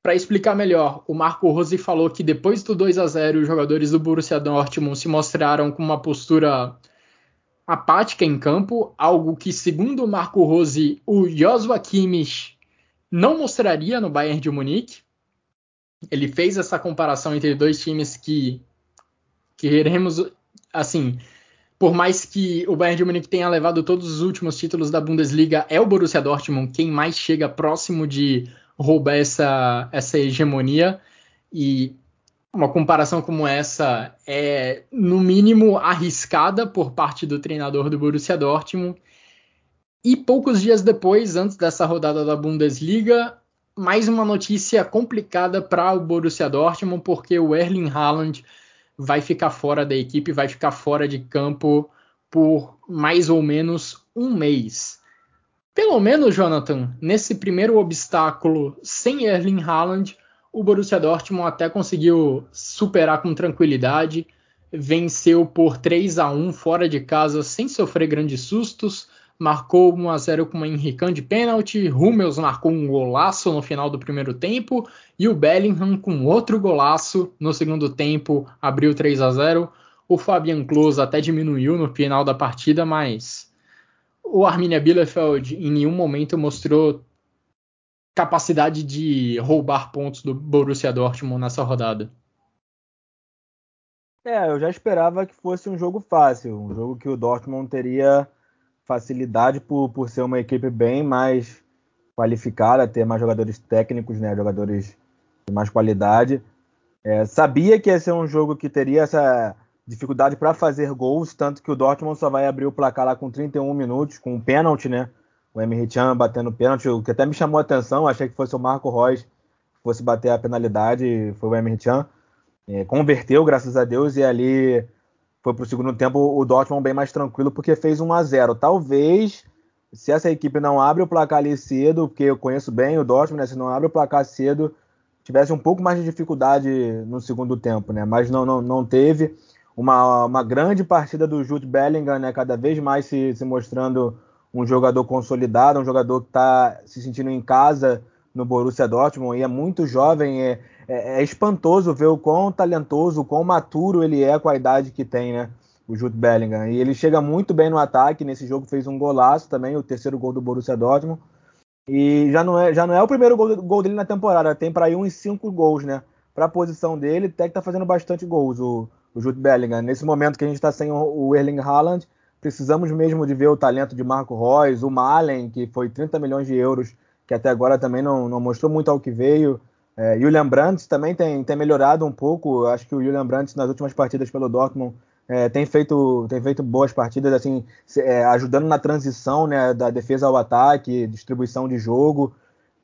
Para explicar melhor, o Marco Rose falou que depois do 2 a 0 os jogadores do Borussia Dortmund se mostraram com uma postura apática em campo, algo que, segundo o Marco Rose, o Joshua Kimmich não mostraria no Bayern de Munique. Ele fez essa comparação entre dois times que queremos, assim, por mais que o Bayern de Munique tenha levado todos os últimos títulos da Bundesliga, é o Borussia Dortmund quem mais chega próximo de roubar essa, essa hegemonia. E uma comparação como essa é, no mínimo, arriscada por parte do treinador do Borussia Dortmund. E poucos dias depois, antes dessa rodada da Bundesliga, mais uma notícia complicada para o Borussia Dortmund, porque o Erling Haaland vai ficar fora da equipe, vai ficar fora de campo por mais ou menos um mês. Pelo menos, Jonathan, nesse primeiro obstáculo sem Erling Haaland, o Borussia Dortmund até conseguiu superar com tranquilidade, venceu por 3 a 1 fora de casa sem sofrer grandes sustos, marcou 1 a 0 com uma Henrican de pênalti, Hummels marcou um golaço no final do primeiro tempo e o Bellingham com outro golaço no segundo tempo abriu 3 a 0. O Fabian Klose até diminuiu no final da partida, mas o Arminia Bielefeld em nenhum momento mostrou capacidade de roubar pontos do Borussia Dortmund nessa rodada. É, eu já esperava que fosse um jogo fácil, um jogo que o Dortmund teria facilidade por, por ser uma equipe bem mais qualificada, ter mais jogadores técnicos, né, jogadores de mais qualidade. É, sabia que ia ser um jogo que teria essa, dificuldade para fazer gols, tanto que o Dortmund só vai abrir o placar lá com 31 minutos, com um pênalti, né? O Emre Can batendo pênalti, o que até me chamou a atenção, achei que fosse o Marco Reus que fosse bater a penalidade, foi o Emre Can. É, converteu, graças a Deus, e ali foi para o segundo tempo o Dortmund bem mais tranquilo, porque fez 1 a 0 Talvez, se essa equipe não abre o placar ali cedo, porque eu conheço bem o Dortmund, né? Se não abre o placar cedo, tivesse um pouco mais de dificuldade no segundo tempo, né? Mas não, não, não teve uma, uma grande partida do Jude Bellingham, né? Cada vez mais se, se mostrando um jogador consolidado, um jogador que está se sentindo em casa no Borussia Dortmund e é muito jovem, é, é, é, espantoso ver o quão talentoso, o quão maturo ele é com a idade que tem, né? O Jude Bellingham. E ele chega muito bem no ataque, nesse jogo fez um golaço também, o terceiro gol do Borussia Dortmund. E já não é, já não é o primeiro gol, gol dele na temporada, tem para ir uns cinco gols, né? Para a posição dele, até que tá fazendo bastante gols o, o Jude Bellingham. Nesse momento que a gente está sem o Erling Haaland, precisamos mesmo de ver o talento de Marco Reus, o Malen, que foi 30 milhões de euros, que até agora também não, não mostrou muito ao que veio. É, Julian Brandt também tem, tem melhorado um pouco. Acho que o Julian Brandt nas últimas partidas pelo Dortmund é, tem, feito, tem feito boas partidas, assim, é, ajudando na transição né, da defesa ao ataque, distribuição de jogo.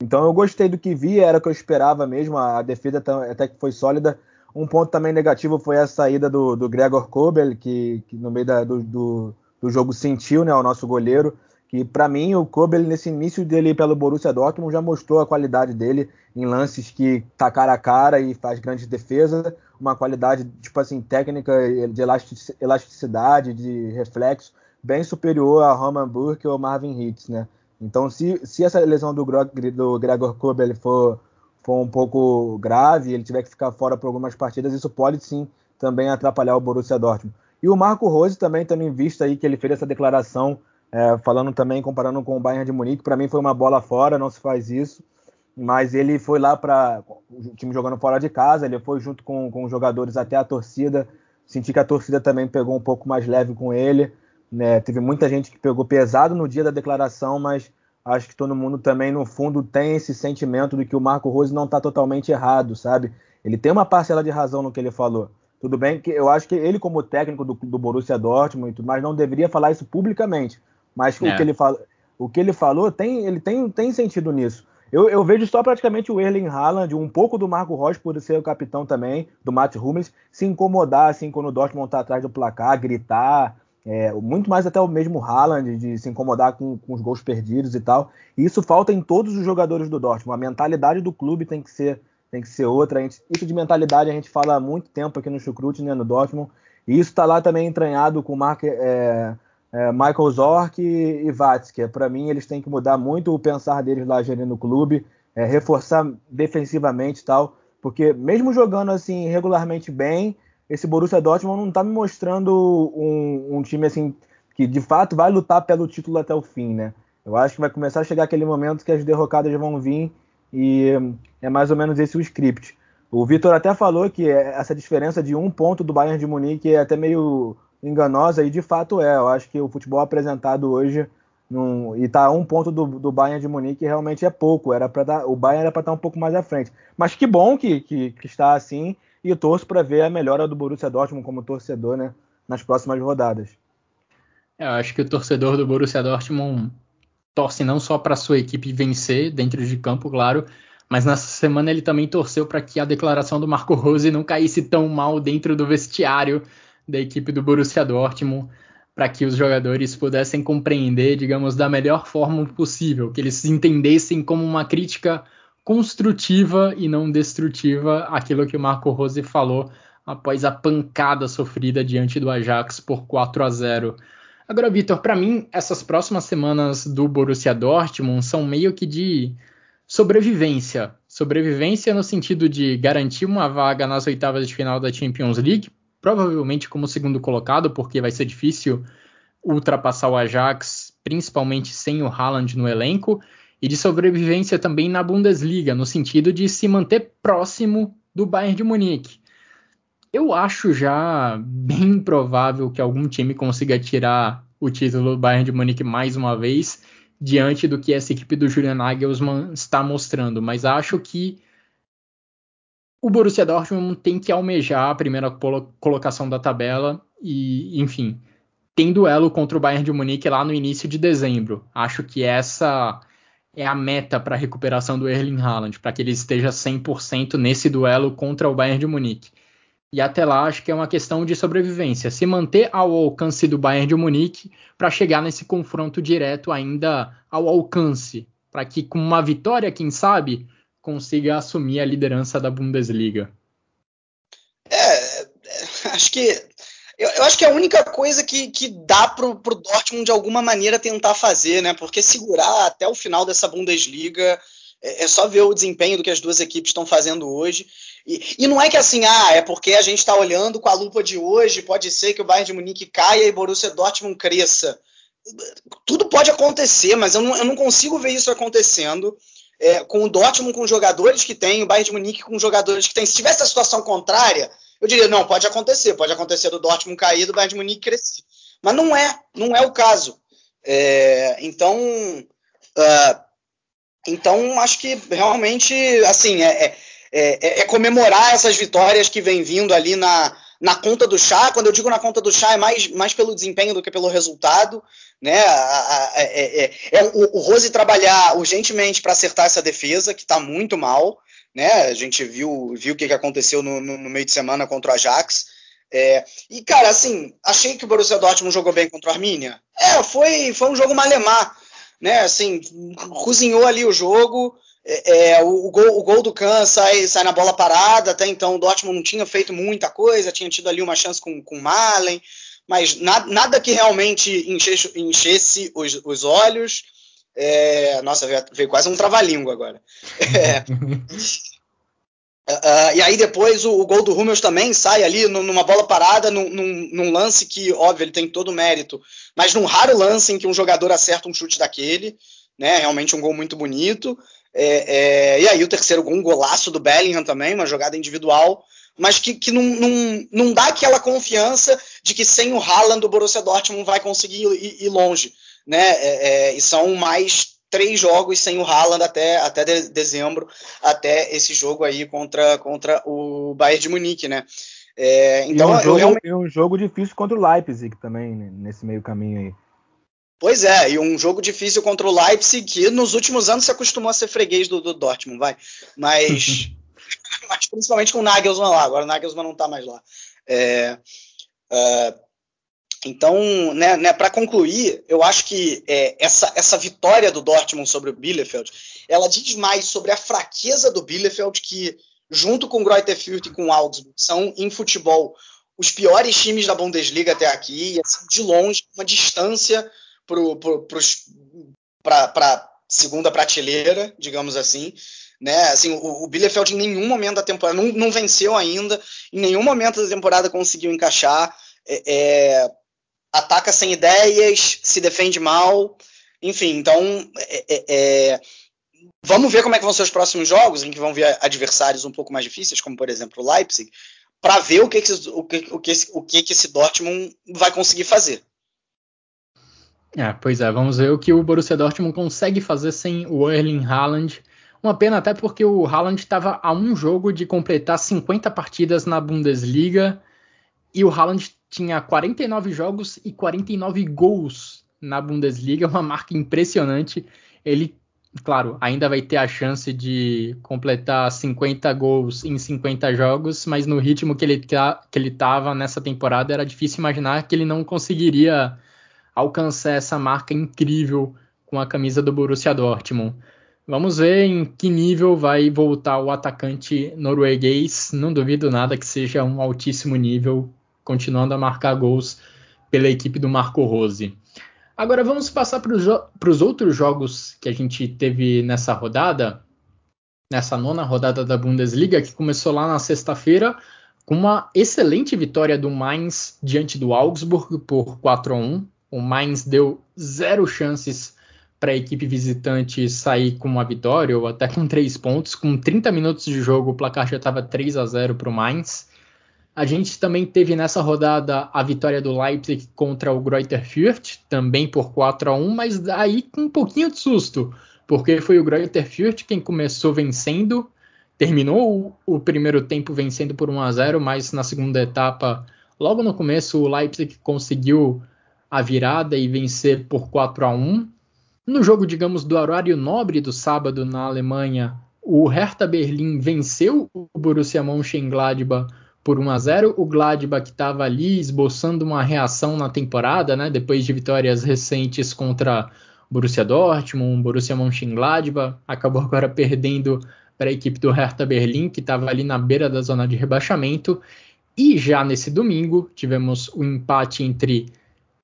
Então eu gostei do que vi, era o que eu esperava mesmo. A, defesa até que foi sólida. Um ponto também negativo foi a saída do, do Gregor Kobel, que, que no meio da, do, do, do, jogo sentiu, né, o nosso goleiro que para mim o Kobe nesse início dele pelo Borussia Dortmund já mostrou a qualidade dele em lances que tá cara a cara e faz grandes defesas, uma qualidade tipo assim técnica de elasticidade, de reflexo bem superior a Roman Burke ou Marvin Hitz, né? Então se, se essa lesão do, do Gregor Kobe for, for um pouco grave, ele tiver que ficar fora por algumas partidas, isso pode sim também atrapalhar o Borussia Dortmund. E o Marco Rose também tendo em vista aí que ele fez essa declaração é, falando também, comparando com o Bayern de Munique, para mim foi uma bola fora, não se faz isso. Mas ele foi lá para o time jogando fora de casa, ele foi junto com, com os jogadores até a torcida. Senti que a torcida também pegou um pouco mais leve com ele. Né? Teve muita gente que pegou pesado no dia da declaração, mas acho que todo mundo também, no fundo, tem esse sentimento de que o Marco Rose não está totalmente errado, sabe? Ele tem uma parcela de razão no que ele falou. Tudo bem que eu acho que ele, como técnico do, do Borussia Dortmund mais, não deveria falar isso publicamente. Mas é. o, que ele fala, o que ele falou tem, ele tem, tem sentido nisso. Eu, eu, vejo só praticamente o Erling Haaland, um pouco do Marco Rocha por ser o capitão também, do Matt Hummels, se incomodar assim quando o Dortmund está atrás do placar, gritar, é, muito mais até o mesmo Haaland, de se incomodar com, com, os gols perdidos e tal. E isso falta em todos os jogadores do Dortmund. A mentalidade do clube tem que ser, tem que ser outra. Gente, isso de mentalidade a gente fala há muito tempo aqui no Chucrute, né, no Dortmund. E isso está lá também entranhado com o Mark, é, é, Michael Zorc e, e. Para mim, eles têm que mudar muito o pensar deles lá gerindo o clube, é, reforçar defensivamente e tal, porque mesmo jogando assim regularmente bem, esse Borussia Dortmund não está me mostrando um, um, time assim que de fato vai lutar pelo título até o fim, né? Eu acho que vai começar a chegar aquele momento que as derrocadas vão vir e é mais ou menos esse o script. O Vitor até falou que essa diferença de um ponto do Bayern de Munique é até meio enganosa, e de fato é. Eu acho que o futebol apresentado hoje num, e tá a um ponto do, do Bayern de Munique realmente é pouco. Era para o Bayern era para estar um pouco mais à frente. Mas que bom que, que, que está assim e torço para ver a melhora do Borussia Dortmund como torcedor, né, nas próximas rodadas. É, eu acho que o torcedor do Borussia Dortmund torce não só para sua equipe vencer dentro de campo, claro, mas nessa semana ele também torceu para que a declaração do Marco Rose não caísse tão mal dentro do vestiário da equipe do Borussia Dortmund para que os jogadores pudessem compreender, digamos, da melhor forma possível, que eles entendessem como uma crítica construtiva e não destrutiva aquilo que o Marco Rose falou após a pancada sofrida diante do Ajax por 4 a 0. Agora, Vitor, para mim, essas próximas semanas do Borussia Dortmund são meio que de sobrevivência. Sobrevivência no sentido de garantir uma vaga nas oitavas de final da Champions League, provavelmente como segundo colocado, porque vai ser difícil ultrapassar o Ajax, principalmente sem o Haaland no elenco, e de sobrevivência também na Bundesliga, no sentido de se manter próximo do Bayern de Munique. Eu acho já bem provável que algum time consiga tirar o título do Bayern de Munique mais uma vez, diante do que essa equipe do Julian Nagelsmann está mostrando, mas acho que o Borussia Dortmund tem que almejar a primeira colocação da tabela e, enfim, tem duelo contra o Bayern de Munique lá no início de dezembro. Acho que essa é a meta para a recuperação do Erling Haaland, para que ele esteja 100% nesse duelo contra o Bayern de Munique. E até lá acho que é uma questão de sobrevivência, se manter ao alcance do Bayern de Munique para chegar nesse confronto direto ainda ao alcance, para que com uma vitória, quem sabe, consiga assumir a liderança da Bundesliga. É, é acho que eu, eu, acho que é a única coisa que, que dá pro, pro Dortmund de alguma maneira tentar fazer, né? Porque segurar até o final dessa Bundesliga é, é só ver o desempenho do que as duas equipes estão fazendo hoje. E, e, não é que assim, ah, é porque a gente está olhando com a lupa de hoje, pode ser que o Bayern de Munique caia e Borussia Dortmund cresça. Tudo pode acontecer, mas eu não, eu não consigo ver isso acontecendo. É, com o Dortmund com jogadores que tem, o Bayern de Munique com jogadores que tem. Se tivesse a situação contrária, eu diria, não, pode acontecer, pode acontecer do Dortmund cair, do Bayern de Munique crescer. Mas não é, não é o caso. É, então, uh, então, acho que realmente, assim, é, é, é, é, comemorar essas vitórias que vem vindo ali na, na conta do chá. Quando eu digo na conta do chá, é mais, mais pelo desempenho do que pelo resultado. Né? É, é, é o, o Rose trabalhar urgentemente para acertar essa defesa, que está muito mal. Né? A gente viu, viu o que, que aconteceu no, no, no meio de semana contra o Ajax. É, e, cara, assim, achei que o Borussia Dortmund jogou bem contra o Arminia. É, foi, foi um jogo malemar né? Assim, cozinhou ali o jogo. É, é, o, o, gol, o, gol, do Kahn sai, sai, na bola parada. Até então o Dortmund não tinha feito muita coisa, tinha tido ali uma chance com, com o Malen, mas na, nada que realmente enchesse, enchesse os, os, olhos. É, nossa, veio, veio, quase um trava-língua agora. É, Uh, e aí depois o, o, gol do Hummels também sai ali numa bola parada, num, num, num, lance que, óbvio, ele tem todo o mérito, mas num raro lance em que um jogador acerta um chute daquele, né? Realmente um gol muito bonito. É, é, e aí o terceiro gol, um golaço do Bellingham também, uma jogada individual, mas que, que não, não, não dá aquela confiança de que sem o Haaland o Borussia Dortmund vai conseguir ir, ir longe, né? É, é e são mais três jogos sem o Haaland até, até de, dezembro, até esse jogo aí contra, contra o Bayern de Munique, né? É, então, e um, jogo, realmente... um jogo difícil contra o Leipzig também, né, nesse meio caminho aí. Pois é, e um jogo difícil contra o Leipzig, que nos últimos anos se acostumou a ser freguês do, do Dortmund, vai. Mas, mas principalmente com o Nagelsmann lá, agora o Nagelsmann não tá mais lá. É, uh, então, né, né, para concluir, eu acho que é, essa, essa vitória do Dortmund sobre o Bielefeld, ela diz mais sobre a fraqueza do Bielefeld, que junto com o Greuther Fürth e com o Augsburg, são em futebol os piores times da Bundesliga até aqui, e assim, de longe, uma distância para a segunda prateleira, digamos assim. Né? Assim, o, o Bielefeld em nenhum momento da temporada não, não venceu ainda, em nenhum momento da temporada conseguiu encaixar. É, é, ataca sem ideias, se defende mal. Enfim, então é, é, é, vamos ver como é que vão ser os próximos jogos, em que vão vir adversários um pouco mais difíceis, como por exemplo o Leipzig, para ver o que, que, o, que, o, que, o que esse Dortmund vai conseguir fazer. É, pois é, vamos ver o que o Borussia Dortmund consegue fazer sem o Erling Haaland. Uma pena até porque o Haaland estava a um jogo de completar 50 partidas na Bundesliga e o Haaland tinha 49 jogos e 49 gols na Bundesliga, uma marca impressionante. Ele, claro, ainda vai ter a chance de completar 50 gols em 50 jogos, mas no ritmo que ele, tá, que ele nessa temporada era difícil imaginar que ele não conseguiria alcançar essa marca incrível com a camisa do Borussia Dortmund. Vamos ver em que nível vai voltar o atacante norueguês. Não duvido nada que seja um altíssimo nível, continuando a marcar gols pela equipe do Marco Rose. Agora vamos passar para os outros jogos que a gente teve nessa rodada, nessa nona rodada da Bundesliga, que começou lá na sexta-feira com uma excelente vitória do Mainz diante do Augsburg por 4 a 1. O Mainz deu zero chances para a equipe visitante sair com uma vitória ou até com três pontos. Com 30 minutos de jogo, o placar já estava 3 a 0 para o Mainz. A gente também teve nessa rodada a vitória do Leipzig contra o Greuther Fürth, também por 4 a 1 mas aí com um pouquinho de susto, porque foi o Greuther Fürth quem começou vencendo, terminou o, primeiro tempo vencendo por 1 a 0, mas na segunda etapa, logo no começo, o Leipzig conseguiu a virada e vencer por 4 a 1. No jogo, digamos, do horário nobre do sábado na Alemanha, o Hertha Berlim venceu o Borussia Mönchengladbach por 1 a 0. O Gladbach que estava ali esboçando uma reação na temporada, né, depois de vitórias recentes contra Borussia Dortmund, Borussia Mönchengladbach, acabou agora perdendo para a equipe do Hertha Berlim, que estava ali na beira da zona de rebaixamento. E já nesse domingo tivemos o um empate entre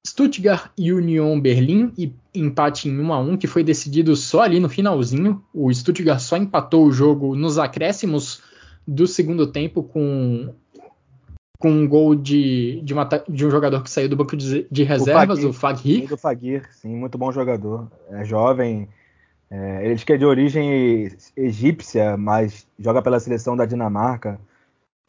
Stuttgart e Union Berlim, e empate em 1 a 1 que foi decidido só ali no finalzinho. O Stuttgart só empatou o jogo nos acréscimos do segundo tempo com com um gol de, de, uma, de, um jogador que saiu do banco de, de reservas, o Fagir. O Fagir, sim, muito bom jogador. É jovem, é, ele diz que é de origem egípcia, mas joga pela seleção da Dinamarca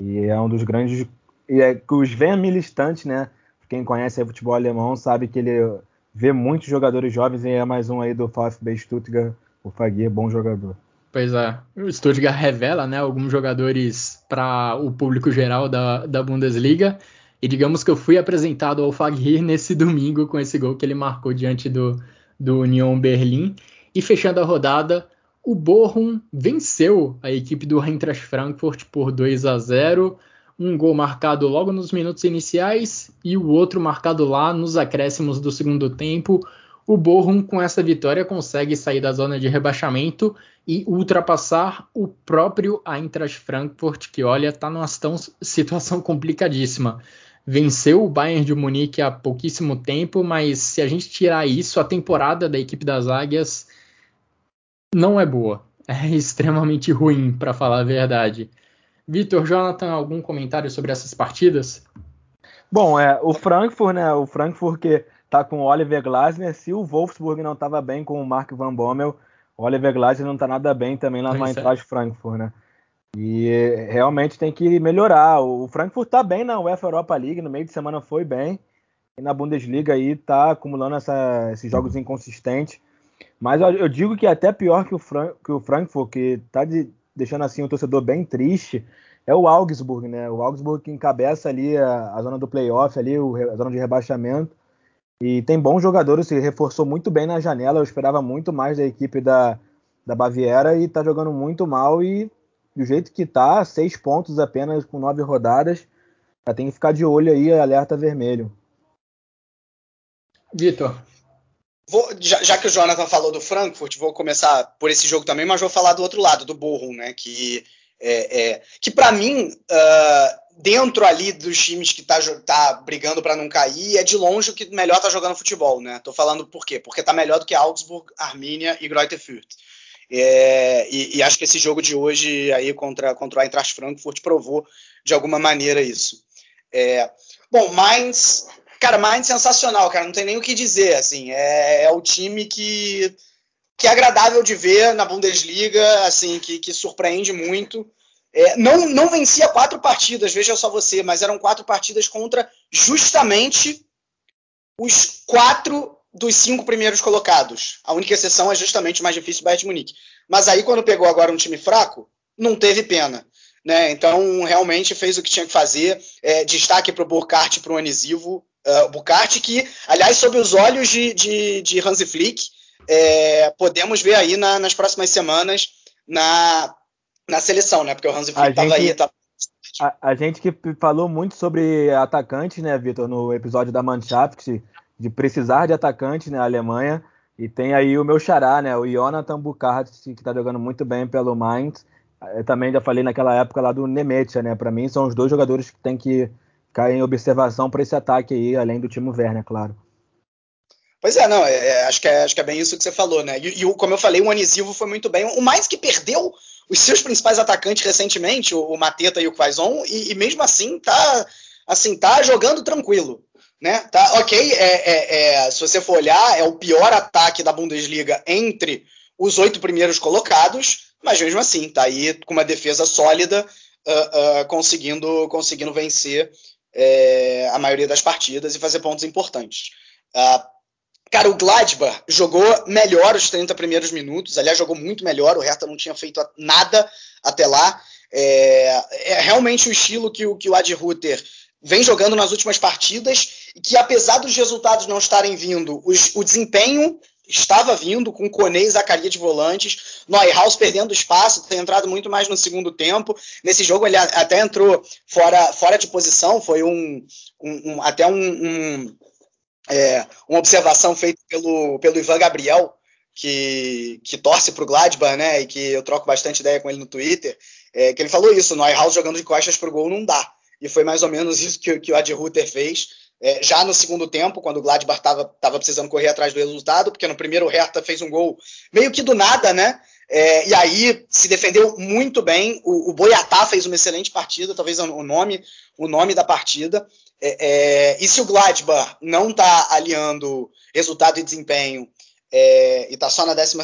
e é um dos grandes. E é que os Sven Milistante, né? Quem conhece o futebol alemão sabe que ele vê muitos jogadores jovens e é mais um aí do VfB Stuttgart, o Fagir, bom jogador. Pois é, o Stuttgart revela né, alguns jogadores para o público geral da, da Bundesliga. E digamos que eu fui apresentado ao Fagir nesse domingo com esse gol que ele marcou diante do, do Union Berlim. E fechando a rodada, o Bochum venceu a equipe do Eintracht Frankfurt por 2 a 0. Um gol marcado logo nos minutos iniciais e o outro marcado lá nos acréscimos do segundo tempo. O Bochum, com essa vitória, consegue sair da zona de rebaixamento e ultrapassar o próprio Eintracht Frankfurt, que olha, está numa situação complicadíssima. Venceu o Bayern de Munique há pouquíssimo tempo, mas se a gente tirar isso, a temporada da equipe das Águias não é boa. É extremamente ruim, para falar a verdade. Vitor, Jonathan, algum comentário sobre essas partidas? Bom, é, o Frankfurt, né? O Frankfurt que tá com o Oliver Glasner. Se o Wolfsburg não estava bem com o Mark Van Bommel, o Oliver Glasner não está nada bem também lá Eintracht é. Frankfurt, né? E realmente tem que melhorar. O Frankfurt está bem na UEFA Europa League, no meio de semana foi bem. E na Bundesliga aí está acumulando essa, esses jogos inconsistentes. Mas eu, eu, digo que é até pior que o, Fran, que o Frankfurt, que está de, deixando assim o torcedor bem triste, é o Augsburg, né? O Augsburg que encabeça ali a, a zona do playoff, ali, o, a zona de rebaixamento. E tem bons jogadores, se reforçou muito bem na janela. Eu esperava muito mais da equipe da, da Baviera e tá jogando muito mal. E do jeito que tá, seis pontos apenas com nove rodadas, já tem que ficar de olho aí, alerta vermelho. Vitor. Já, já, que o Jonathan falou do Frankfurt, vou começar por esse jogo também, mas vou falar do outro lado, do Bochum, né? Que, é, é que para mim, uh, dentro ali dos times que tá, tá brigando para não cair, é de longe o que melhor tá jogando futebol, né? Tô falando por quê? Porque tá melhor do que Augsburg, Arminia e Greuther Fürth. É, e, e, acho que esse jogo de hoje aí contra, contra o Eintracht Frankfurt provou de alguma maneira isso. É, bom, Mainz, cara, Mainz sensacional, cara, não tem nem o que dizer, assim, é, é o time que, que é agradável de ver na Bundesliga, assim, que, que surpreende muito. É, não, não vencia quatro partidas, veja só você, mas eram quatro partidas contra justamente os quatro dos cinco primeiros colocados. A única exceção é justamente o mais difícil, o Bayern de Munique. Mas aí, quando pegou agora um time fraco, não teve pena. Né? Então, realmente fez o que tinha que fazer. É, destaque para o Burkhardt e para o Anisivo. Uh, Burkhardt, que, aliás, sob os olhos de, de, de Hansi Flick, é, podemos ver aí na, nas próximas semanas na na seleção, né? Porque o Hansi Flick estava aí. Tava... A, a, gente que falou muito sobre atacantes, né, Vitor, no episódio da Mannschaft, de precisar de atacantes na né, Alemanha. E tem aí o meu xará, né, o Jonathan Buchardt, que está jogando muito bem pelo Mainz. Eu também já falei naquela época lá do Nemetia, né? Para mim são os dois jogadores que tem que ficar em observação para esse ataque aí, além do Timo Werner, claro. Pois é, não, é, é, acho, que é, acho que é bem isso que você falou, né? E, e como eu falei, o Anisivo foi muito bem. O mais que perdeu os seus principais atacantes recentemente, o, Mateta e o Quaison, e, e, mesmo assim tá assim tá jogando tranquilo. Né? Tá, ok, é, é, é, se você for olhar, é o pior ataque da Bundesliga entre os oito primeiros colocados, mas mesmo assim, tá aí com uma defesa sólida, uh, uh, conseguindo, conseguindo vencer é, a maioria das partidas e fazer pontos importantes. Uh, Cara, o Gladbach jogou melhor os 30 primeiros minutos, aliás, jogou muito melhor, o Hertha não tinha feito nada até lá. É, é realmente o estilo que o, que o Ad Ruther vem jogando nas últimas partidas e que, apesar dos resultados não estarem vindo, os, o desempenho estava vindo com Kone e Zacaria de volantes, Neuhaus perdendo espaço, tem entrado muito mais no segundo tempo. Nesse jogo ele até entrou fora, fora de posição, foi um, um, um até um, é, uma observação feita pelo, pelo Ivan Gabriel, que, que torce para o Gladbach, né, e que eu troco bastante ideia com ele no Twitter, é, que ele falou isso, Neuhaus jogando de costas para o gol não dá. E foi mais ou menos isso que, que o Ad Ruther fez. É, já no segundo tempo, quando o Gladbach estava precisando correr atrás do resultado, porque no primeiro o Hertha fez um gol meio que do nada, né? É, e aí se defendeu muito bem. O, o, Boiatá fez uma excelente partida, talvez o nome, o nome da partida. É, é e se o Gladbach não está aliando resultado e desempenho é, e está só na 12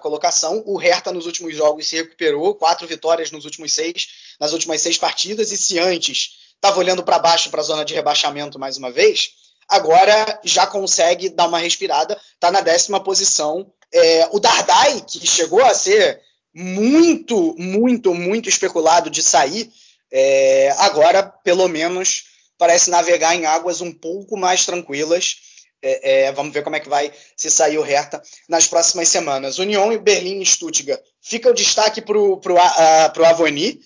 colocação, o Hertha nos últimos jogos se recuperou, quatro vitórias nos últimos seis, nas últimas seis partidas, e se antes estava olhando para baixo para a zona de rebaixamento mais uma vez, agora já consegue dar uma respirada, está na décima posição. É, o Dardai, que chegou a ser muito, muito, muito especulado de sair, é, agora pelo menos parece navegar em águas um pouco mais tranquilas. É, é, vamos ver como é que vai se sair o Hertha nas próximas semanas. União e Berlim e Stuttgart. Fica o destaque para o Avoni,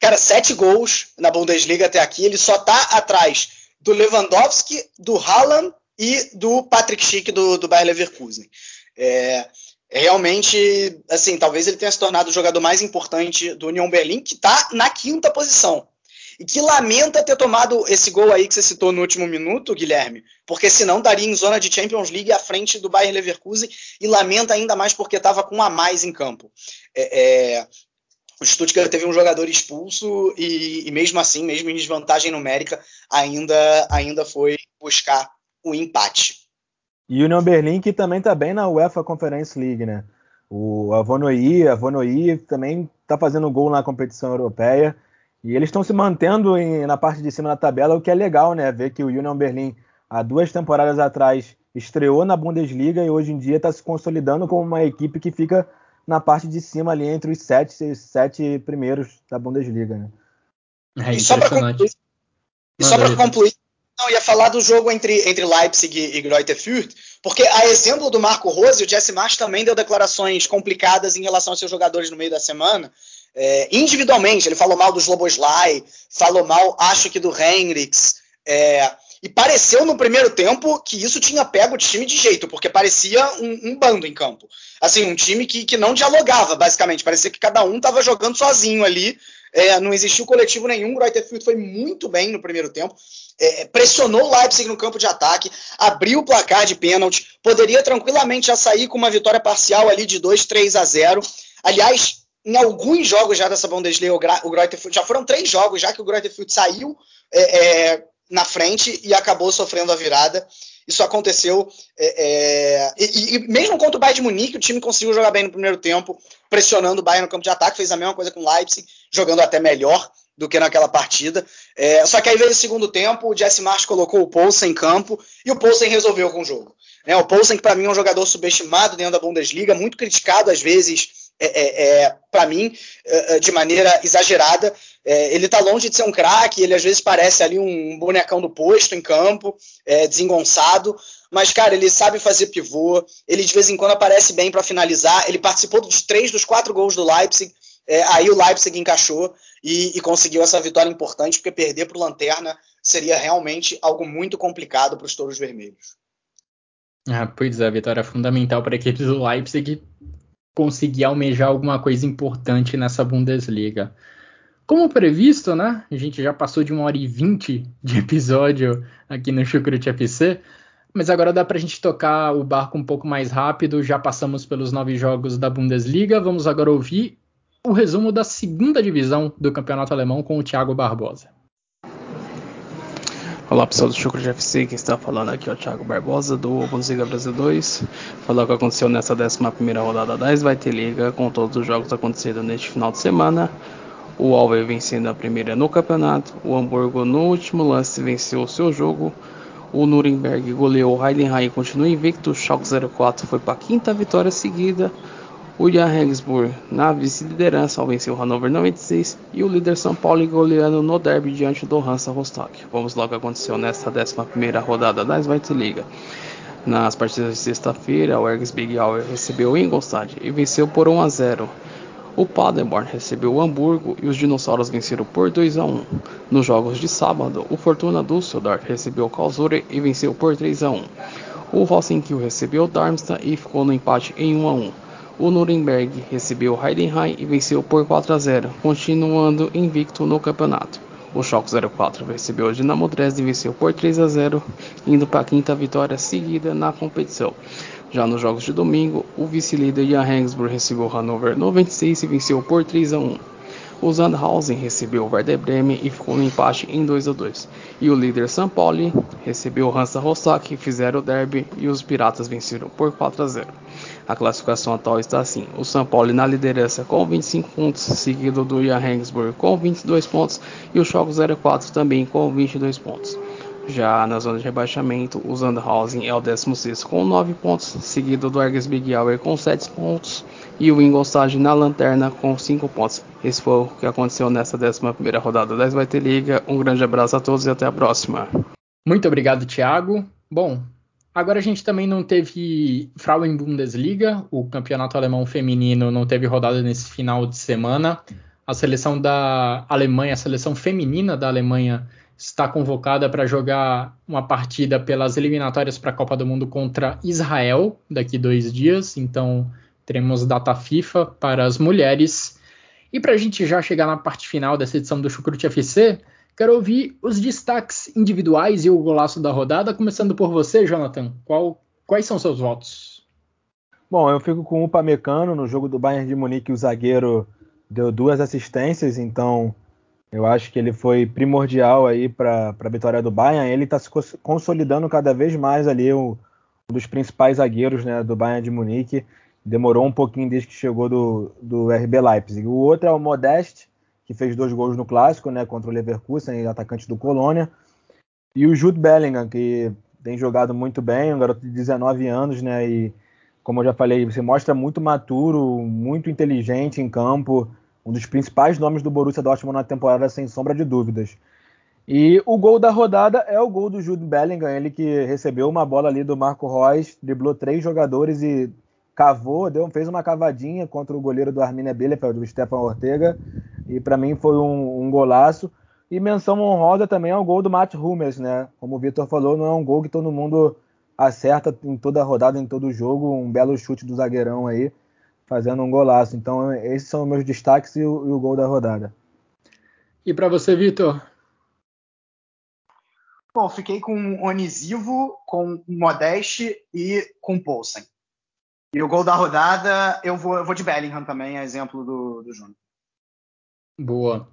Cara, sete gols na Bundesliga até aqui. Ele só tá atrás do Lewandowski, do Haaland e do Patrick Schick do, do Bayer Leverkusen. É, é, realmente, assim, talvez ele tenha se tornado o jogador mais importante do União Berlim, que está na quinta posição. E que lamenta ter tomado esse gol aí que você citou no último minuto, Guilherme, porque senão daria em zona de Champions League à frente do Bayer Leverkusen e lamenta ainda mais porque estava com um a mais em campo. É, é, o Stuttgart teve um jogador expulso e, e, mesmo assim, mesmo em desvantagem numérica, ainda, ainda foi buscar o empate. E o Union Berlin que também está bem na UEFA Conference League, né? O Avonoí, Avonoí também está fazendo gol na competição europeia e eles estão se mantendo em, na parte de cima da tabela, o que é legal, né? Ver que o Union Berlin há duas temporadas atrás estreou na Bundesliga e hoje em dia está se consolidando como uma equipe que fica na parte de cima ali entre os sete, sete primeiros da Bundesliga. Né? É e só para concluir, e só para concluir, não, ia falar do jogo entre, entre Leipzig e Greuther Fürth, porque a exemplo do Marco Rose, o Jesse March também deu declarações complicadas em relação aos seus jogadores no meio da semana. É, individualmente, ele falou mal do Sloboslai, falou mal, acho que do Henriks. É, e pareceu no primeiro tempo que isso tinha pego o time de jeito, porque parecia um, um bando em campo. Assim, um time que, que não dialogava, basicamente. Parecia que cada um estava jogando sozinho ali. É, não existiu coletivo nenhum. O foi muito bem no primeiro tempo. É, pressionou o Leipzig no campo de ataque, abriu o placar de pênalti, poderia tranquilamente já sair com uma vitória parcial ali de 2, 3 a 0. Aliás, em alguns jogos já dessa Bundesliga, o Greuther já foram três jogos já que o Greuther saiu é, é na frente e acabou sofrendo a virada. Isso aconteceu. É, é, e, e, mesmo contra o Bayern de Munique, o time conseguiu jogar bem no primeiro tempo, pressionando o Bayern no campo de ataque, fez a mesma coisa com o Leipzig, jogando até melhor do que naquela partida. É, só que aí veio o segundo tempo, o Jesse March colocou o Poulsen em campo e o Poulsen resolveu com o jogo. É, o Poulsen, que para mim é um jogador subestimado dentro da Bundesliga, muito criticado às vezes é, é, é para mim, é, é, de maneira exagerada. É, ele está longe de ser um craque, ele às vezes parece ali um bonecão do posto em campo, desengonçado, mas, cara, ele sabe fazer pivô, ele de vez em quando aparece bem para finalizar, ele participou dos três dos quatro gols do Leipzig, aí o Leipzig encaixou e, e conseguiu essa vitória importante, porque perder para o Lanterna seria realmente algo muito complicado para os Touros Vermelhos. Ah, pois é, a vitória fundamental para a equipe do Leipzig conseguir almejar alguma coisa importante nessa Bundesliga. Como previsto, né? A gente já passou de uma hora e vinte de episódio aqui no Chucrute FC, mas agora dá para a gente tocar o barco um pouco mais rápido. Já passamos pelos nove jogos da Bundesliga. Vamos agora ouvir o resumo da segunda divisão do Campeonato Alemão com o Thiago Barbosa. Olá pessoal do Chucro FC, quem está falando aqui é o Thiago Barbosa do Bundesliga Brasil 2. Falar o que aconteceu nessa 11 rodada da Svite Liga, com todos os jogos acontecendo neste final de semana. O Alver vencendo a primeira no campeonato, o Hamburgo no último lance venceu o seu jogo, O Nuremberg goleou o Heidenheim e continua invicto. O Schalke 04 foi para a quinta vitória seguida. O Jan Regensburg na vice-liderança ao vencer o Hannover 96 e o líder São Paulo goleando no derby diante do Hansa Rostock. Vamos logo aconteceu nesta 11 rodada da Liga. Nas partidas de sexta-feira, o Ergs Big Hour recebeu o Ingolstadt e venceu por 1 a 0. O Paderborn recebeu o Hamburgo e os Dinossauros venceram por 2 a 1. Nos jogos de sábado, o Fortuna Düsseldorf recebeu o Karlsruhe e venceu por 3 a 1. O Rosenkiel recebeu o Darmstadt e ficou no empate em 1 a 1. O Nuremberg recebeu o Heidenheim e venceu por 4 a 0, continuando invicto no campeonato. O Schalke 04 recebeu o Dinamo Dresden e venceu por 3 a 0, indo para a quinta vitória seguida na competição. Já nos jogos de domingo, o vice-líder Jan Regensburg recebeu o Hannover 96 e venceu por 3 a 1. O Sandhausen recebeu o Werder Bremen e ficou no empate em 2 a 2. E o líder São recebeu o Hansa Rostock, fizeram o derby e os Piratas venceram por 4 a 0. A classificação atual está assim: o São na liderança com 25 pontos, seguido do Jan Regensburg com 22 pontos e o Schalke 04 também com 22 pontos. Já na zona de rebaixamento, o Sandhausen é o 16 com 9 pontos, seguido do Erges Big Hour com 7 pontos e o Ingolstadt na lanterna com 5 pontos. Esse foi o que aconteceu nessa 11 rodada da Svite Liga. Um grande abraço a todos e até a próxima. Muito obrigado, Thiago. Bom, agora a gente também não teve Frauen Bundesliga, o campeonato alemão feminino não teve rodada nesse final de semana. A seleção da Alemanha, a seleção feminina da Alemanha está convocada para jogar uma partida pelas eliminatórias para a Copa do Mundo contra Israel daqui dois dias. Então teremos data FIFA para as mulheres. E para a gente já chegar na parte final dessa edição do Chucrute FC, quero ouvir os destaques individuais e o golaço da rodada, começando por você, Jonathan. Qual, quais são seus votos? Bom, eu fico com o Pamecano no jogo do Bayern de Munique, o zagueiro deu duas assistências, então eu acho que ele foi primordial aí para a vitória do Bayern. Ele está se consolidando cada vez mais ali, um dos principais zagueiros né, do Bayern de Munique. Demorou um pouquinho desde que chegou do, do RB Leipzig. O outro é o Modeste, que fez dois gols no clássico, né, contra o Leverkusen, atacante do Colônia. E o Jude Bellingham, que tem jogado muito bem, um garoto de 19 anos, né, e como eu já falei, você mostra muito maturo, muito inteligente em campo um dos principais nomes do Borussia Dortmund na temporada, sem sombra de dúvidas. E o gol da rodada é o gol do Jude Bellingham, ele que recebeu uma bola ali do Marco Reus, driblou três jogadores e cavou, deu, fez uma cavadinha contra o goleiro do Arminia Bielefeld, do Stefan Ortega, e para mim foi um, um, golaço. E menção honrosa também ao gol do Matt Hummels, né? Como o Vitor falou, não é um gol que todo mundo acerta em toda a rodada, em todo o jogo, um belo chute do zagueirão aí fazendo um golaço. Então, esses são os meus destaques e o, e o gol da rodada. E para você, Vitor? Bom, fiquei com Onisivo, com Modeste e com Poulsen. E o gol da rodada, eu vou, eu vou de Bellingham também, é exemplo do, do Júnior. Boa.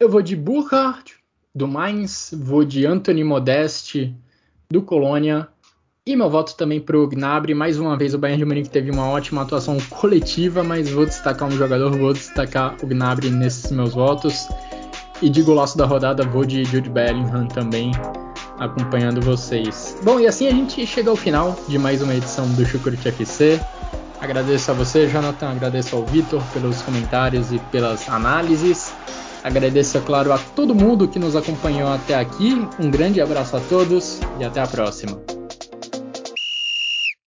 Eu vou de Burkhardt, do Mainz, vou de Anthony Modeste, do Colônia, e meu voto também para o Gnabry. Mais uma vez, o Bayern de Munique teve uma ótima atuação coletiva, mas vou destacar um jogador, vou destacar o Gnabry nesses meus votos. E de golaço da rodada, vou de Jude Bellingham também, acompanhando vocês. Bom, e assim a gente chega ao final de mais uma edição do Chucrute FC. Agradeço a você, Jonathan, agradeço ao Vitor pelos comentários e pelas análises. Agradeço, é claro, a todo mundo que nos acompanhou até aqui. Um grande abraço a todos e até a próxima.